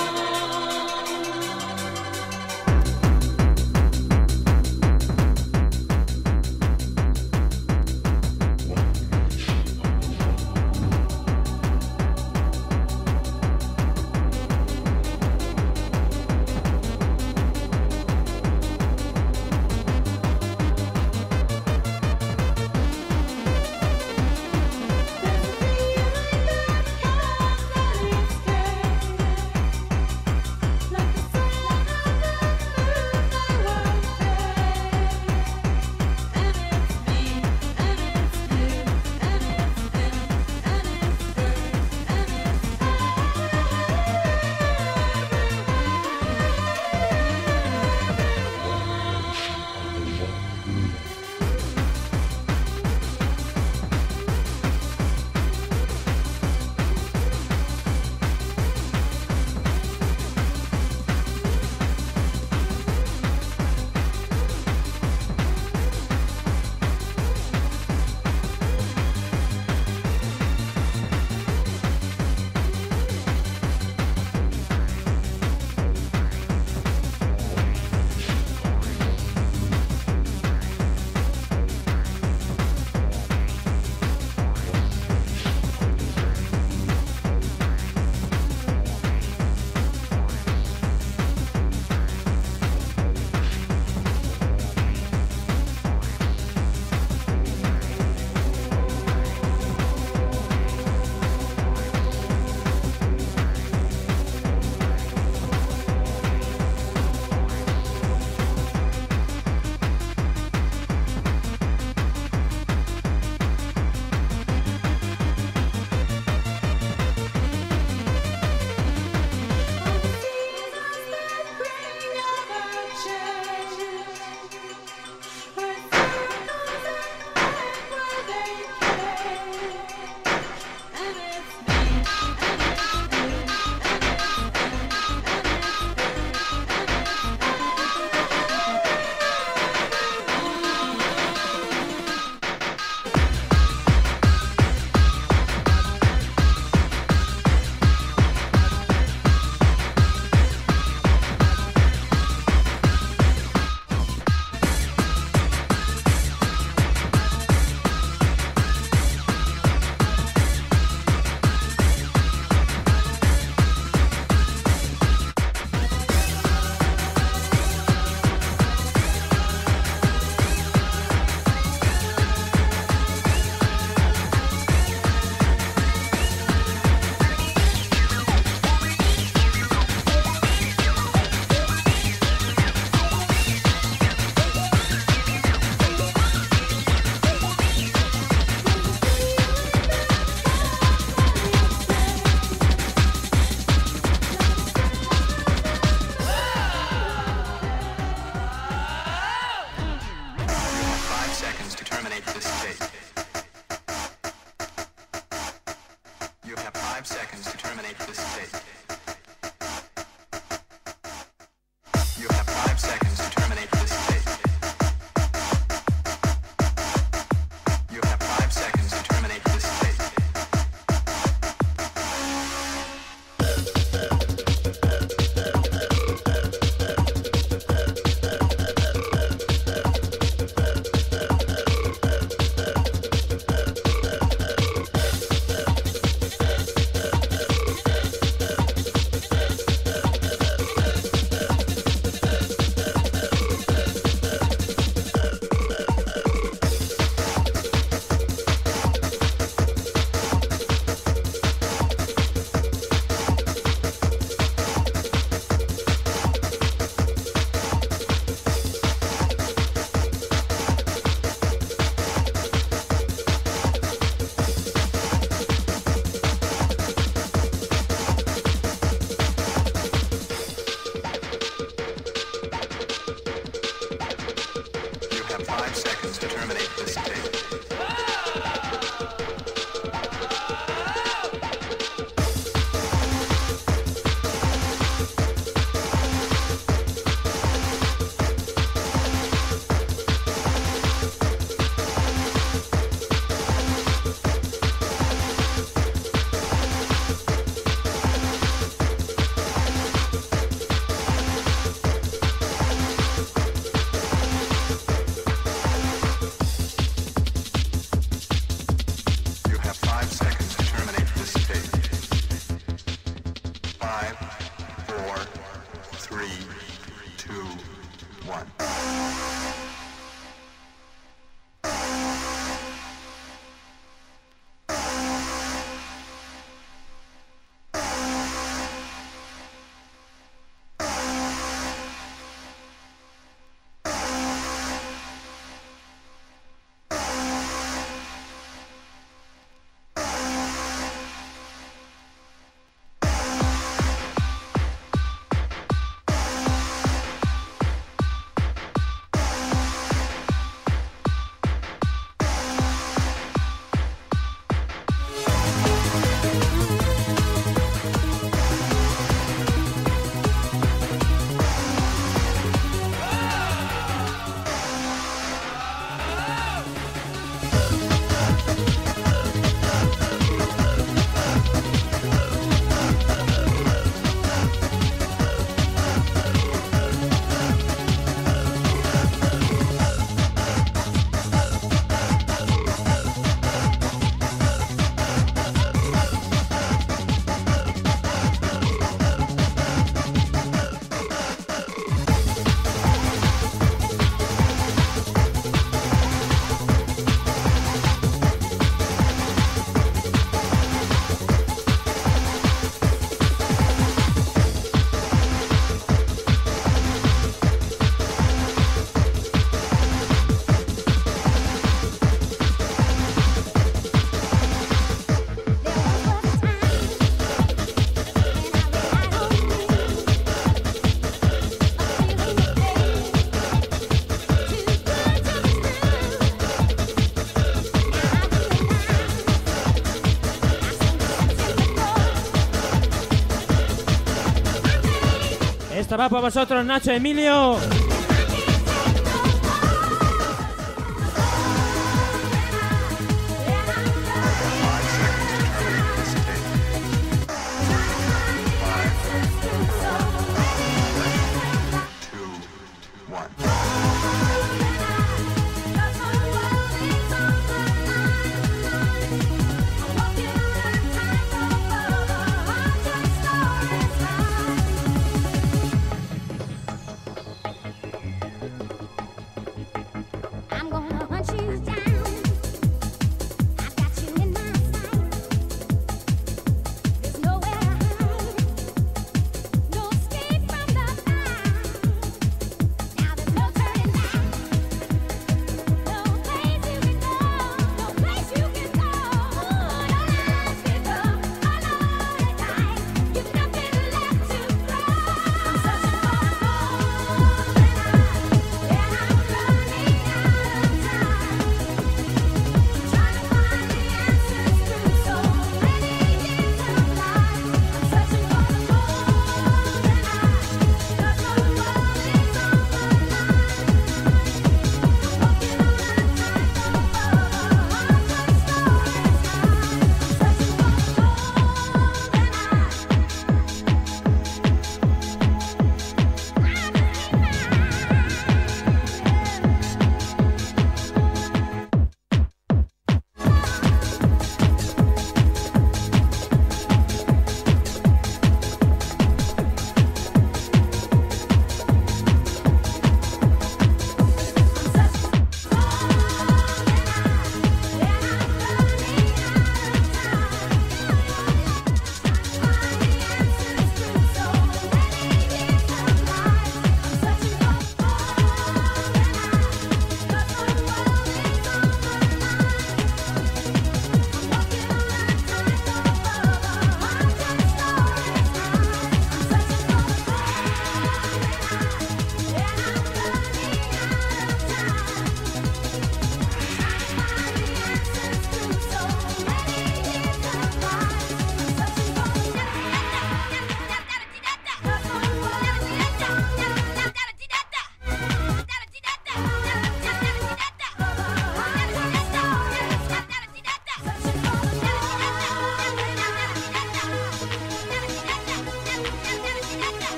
Para vosotros, Nacho Emilio.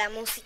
La música.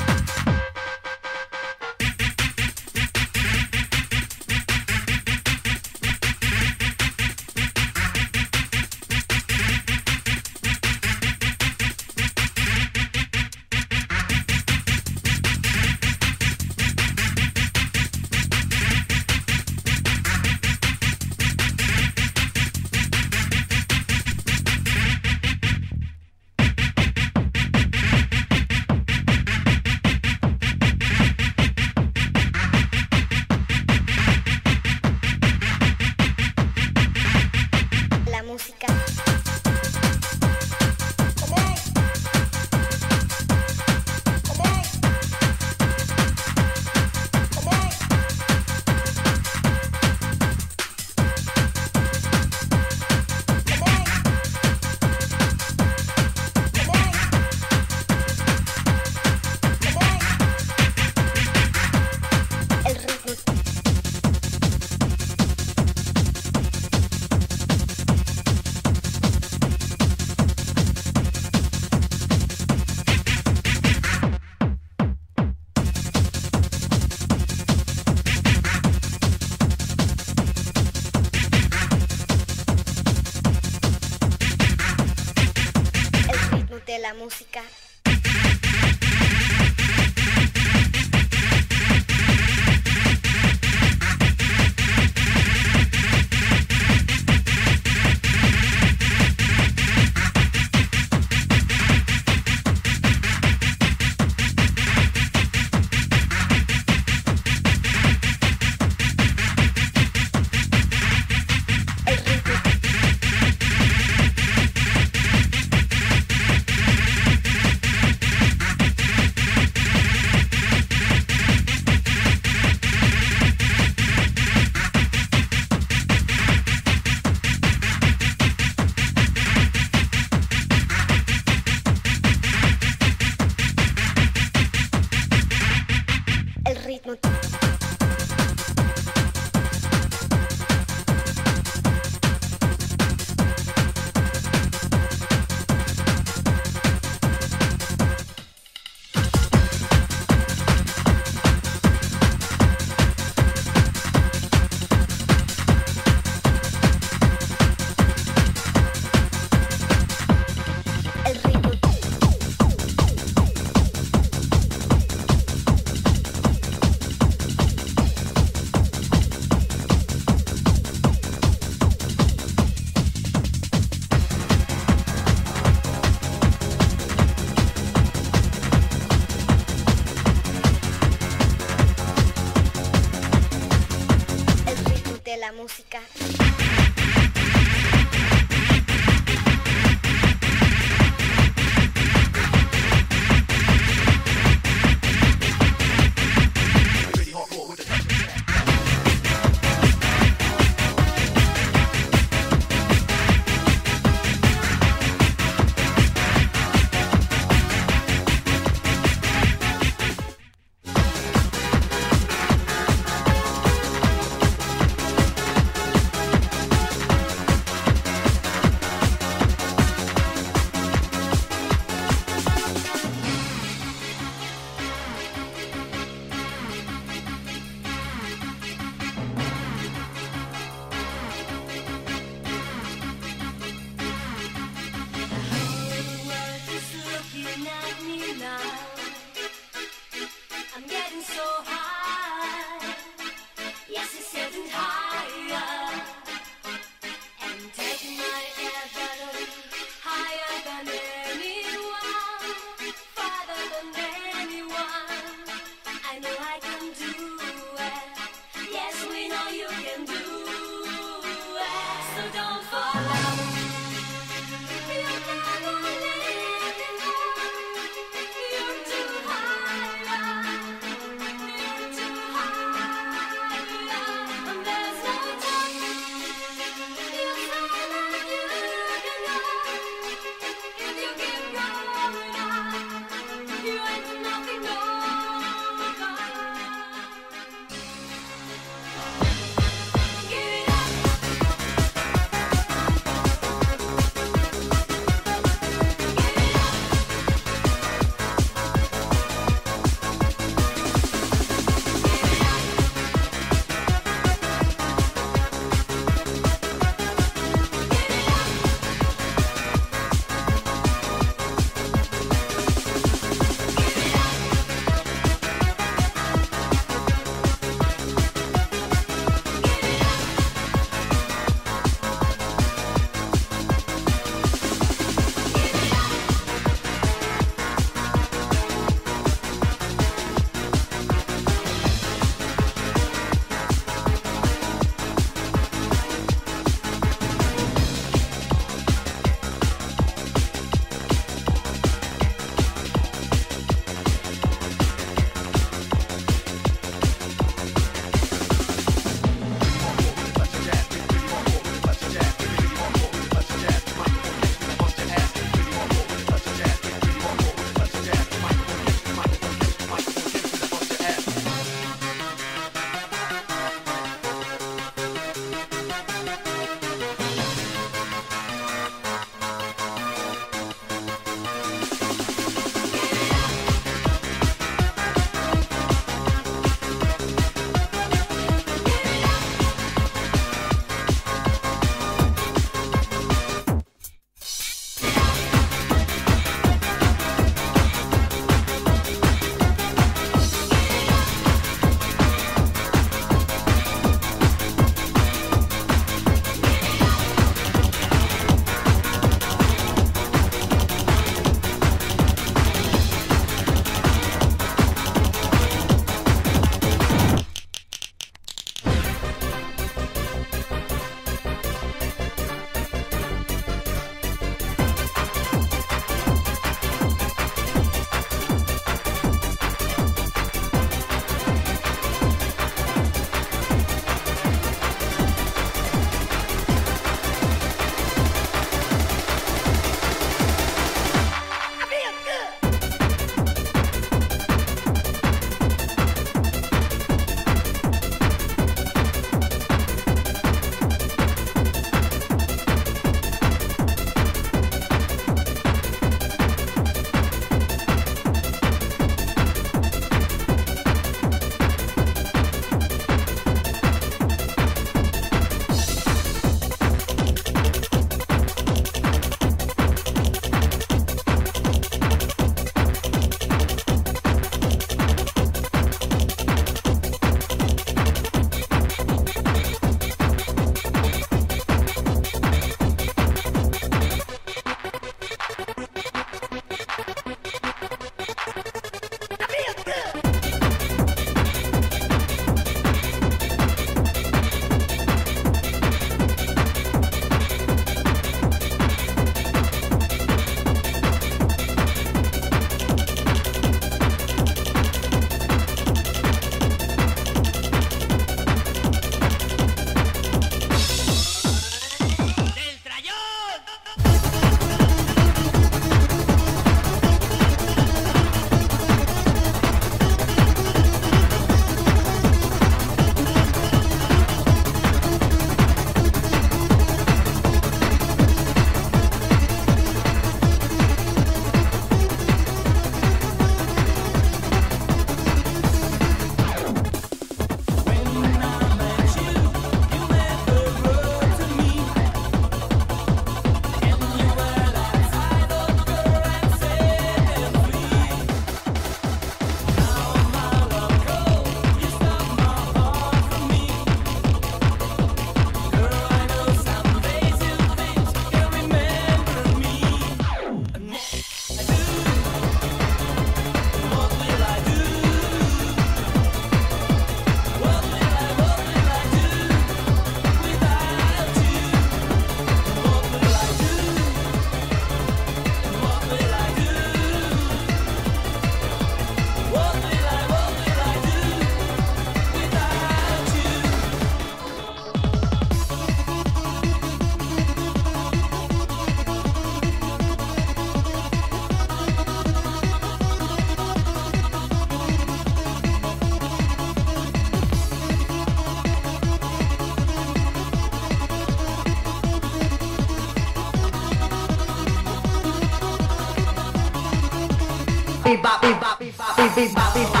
Bobby, Bobby, Bobby.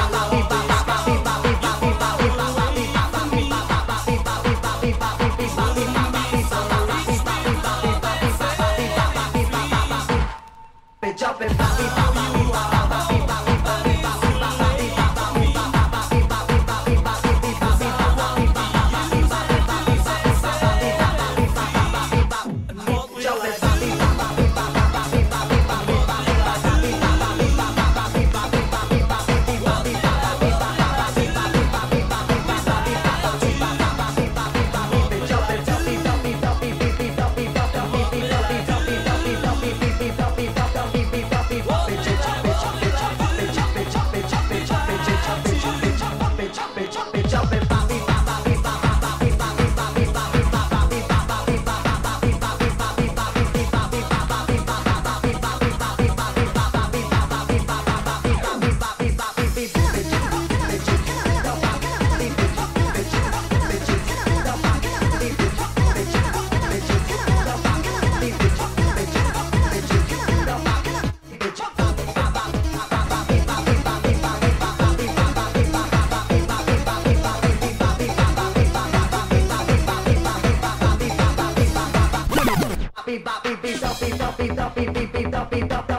Papi, papi.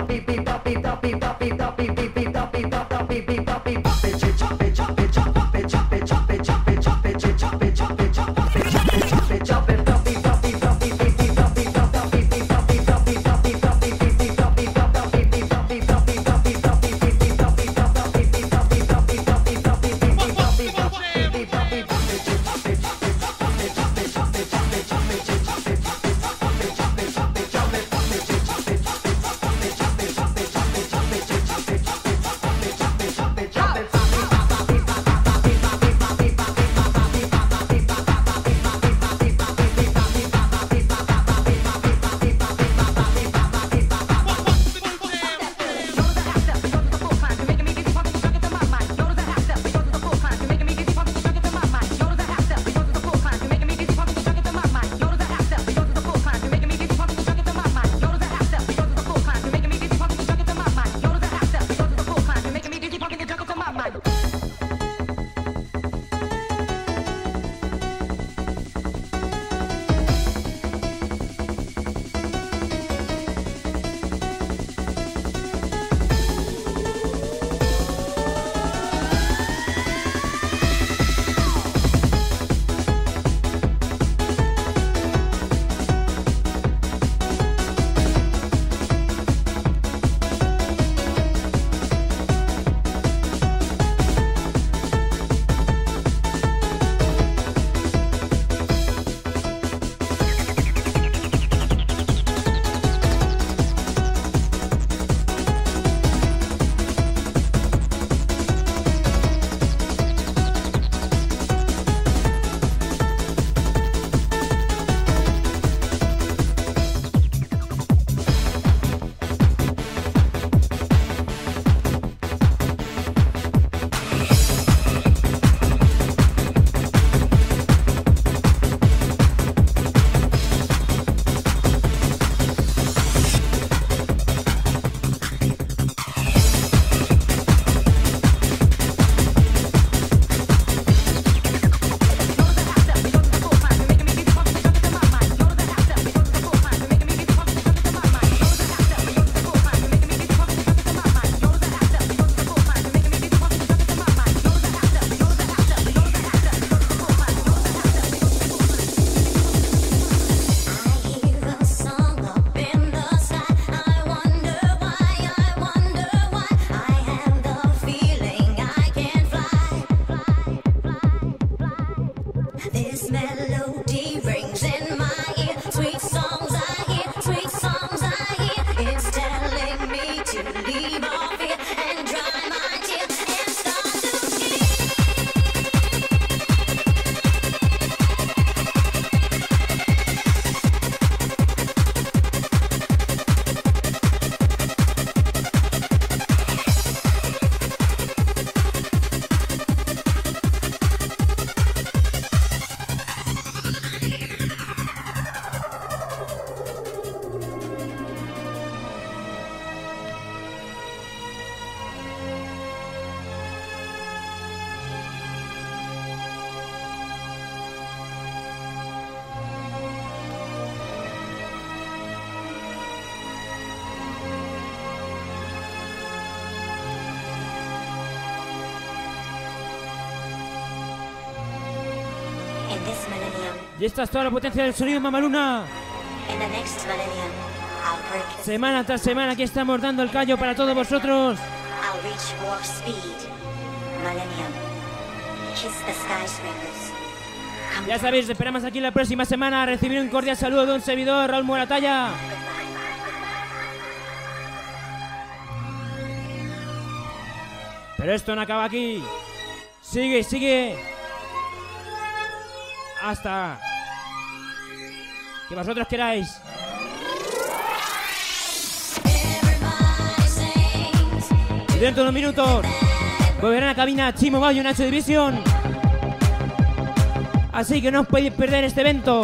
Esta es toda la potencia del sonido Mamaluna. Semana tras semana aquí estamos dando el callo para todos vosotros. Ya sabéis, esperamos aquí la próxima semana a recibir un cordial saludo de un servidor, Raúl Moratalla. Pero esto no acaba aquí. Sigue, sigue. Hasta que vosotros queráis. Y dentro de unos minutos volverán a cabina Chimo Bayo y Nacho División. Así que no os podéis perder este evento.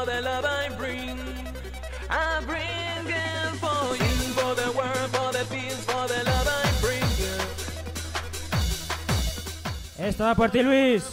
For the love I bring. I bring it for you, for the world, for the peace, for the love I bring. Esto va por ti, Luis.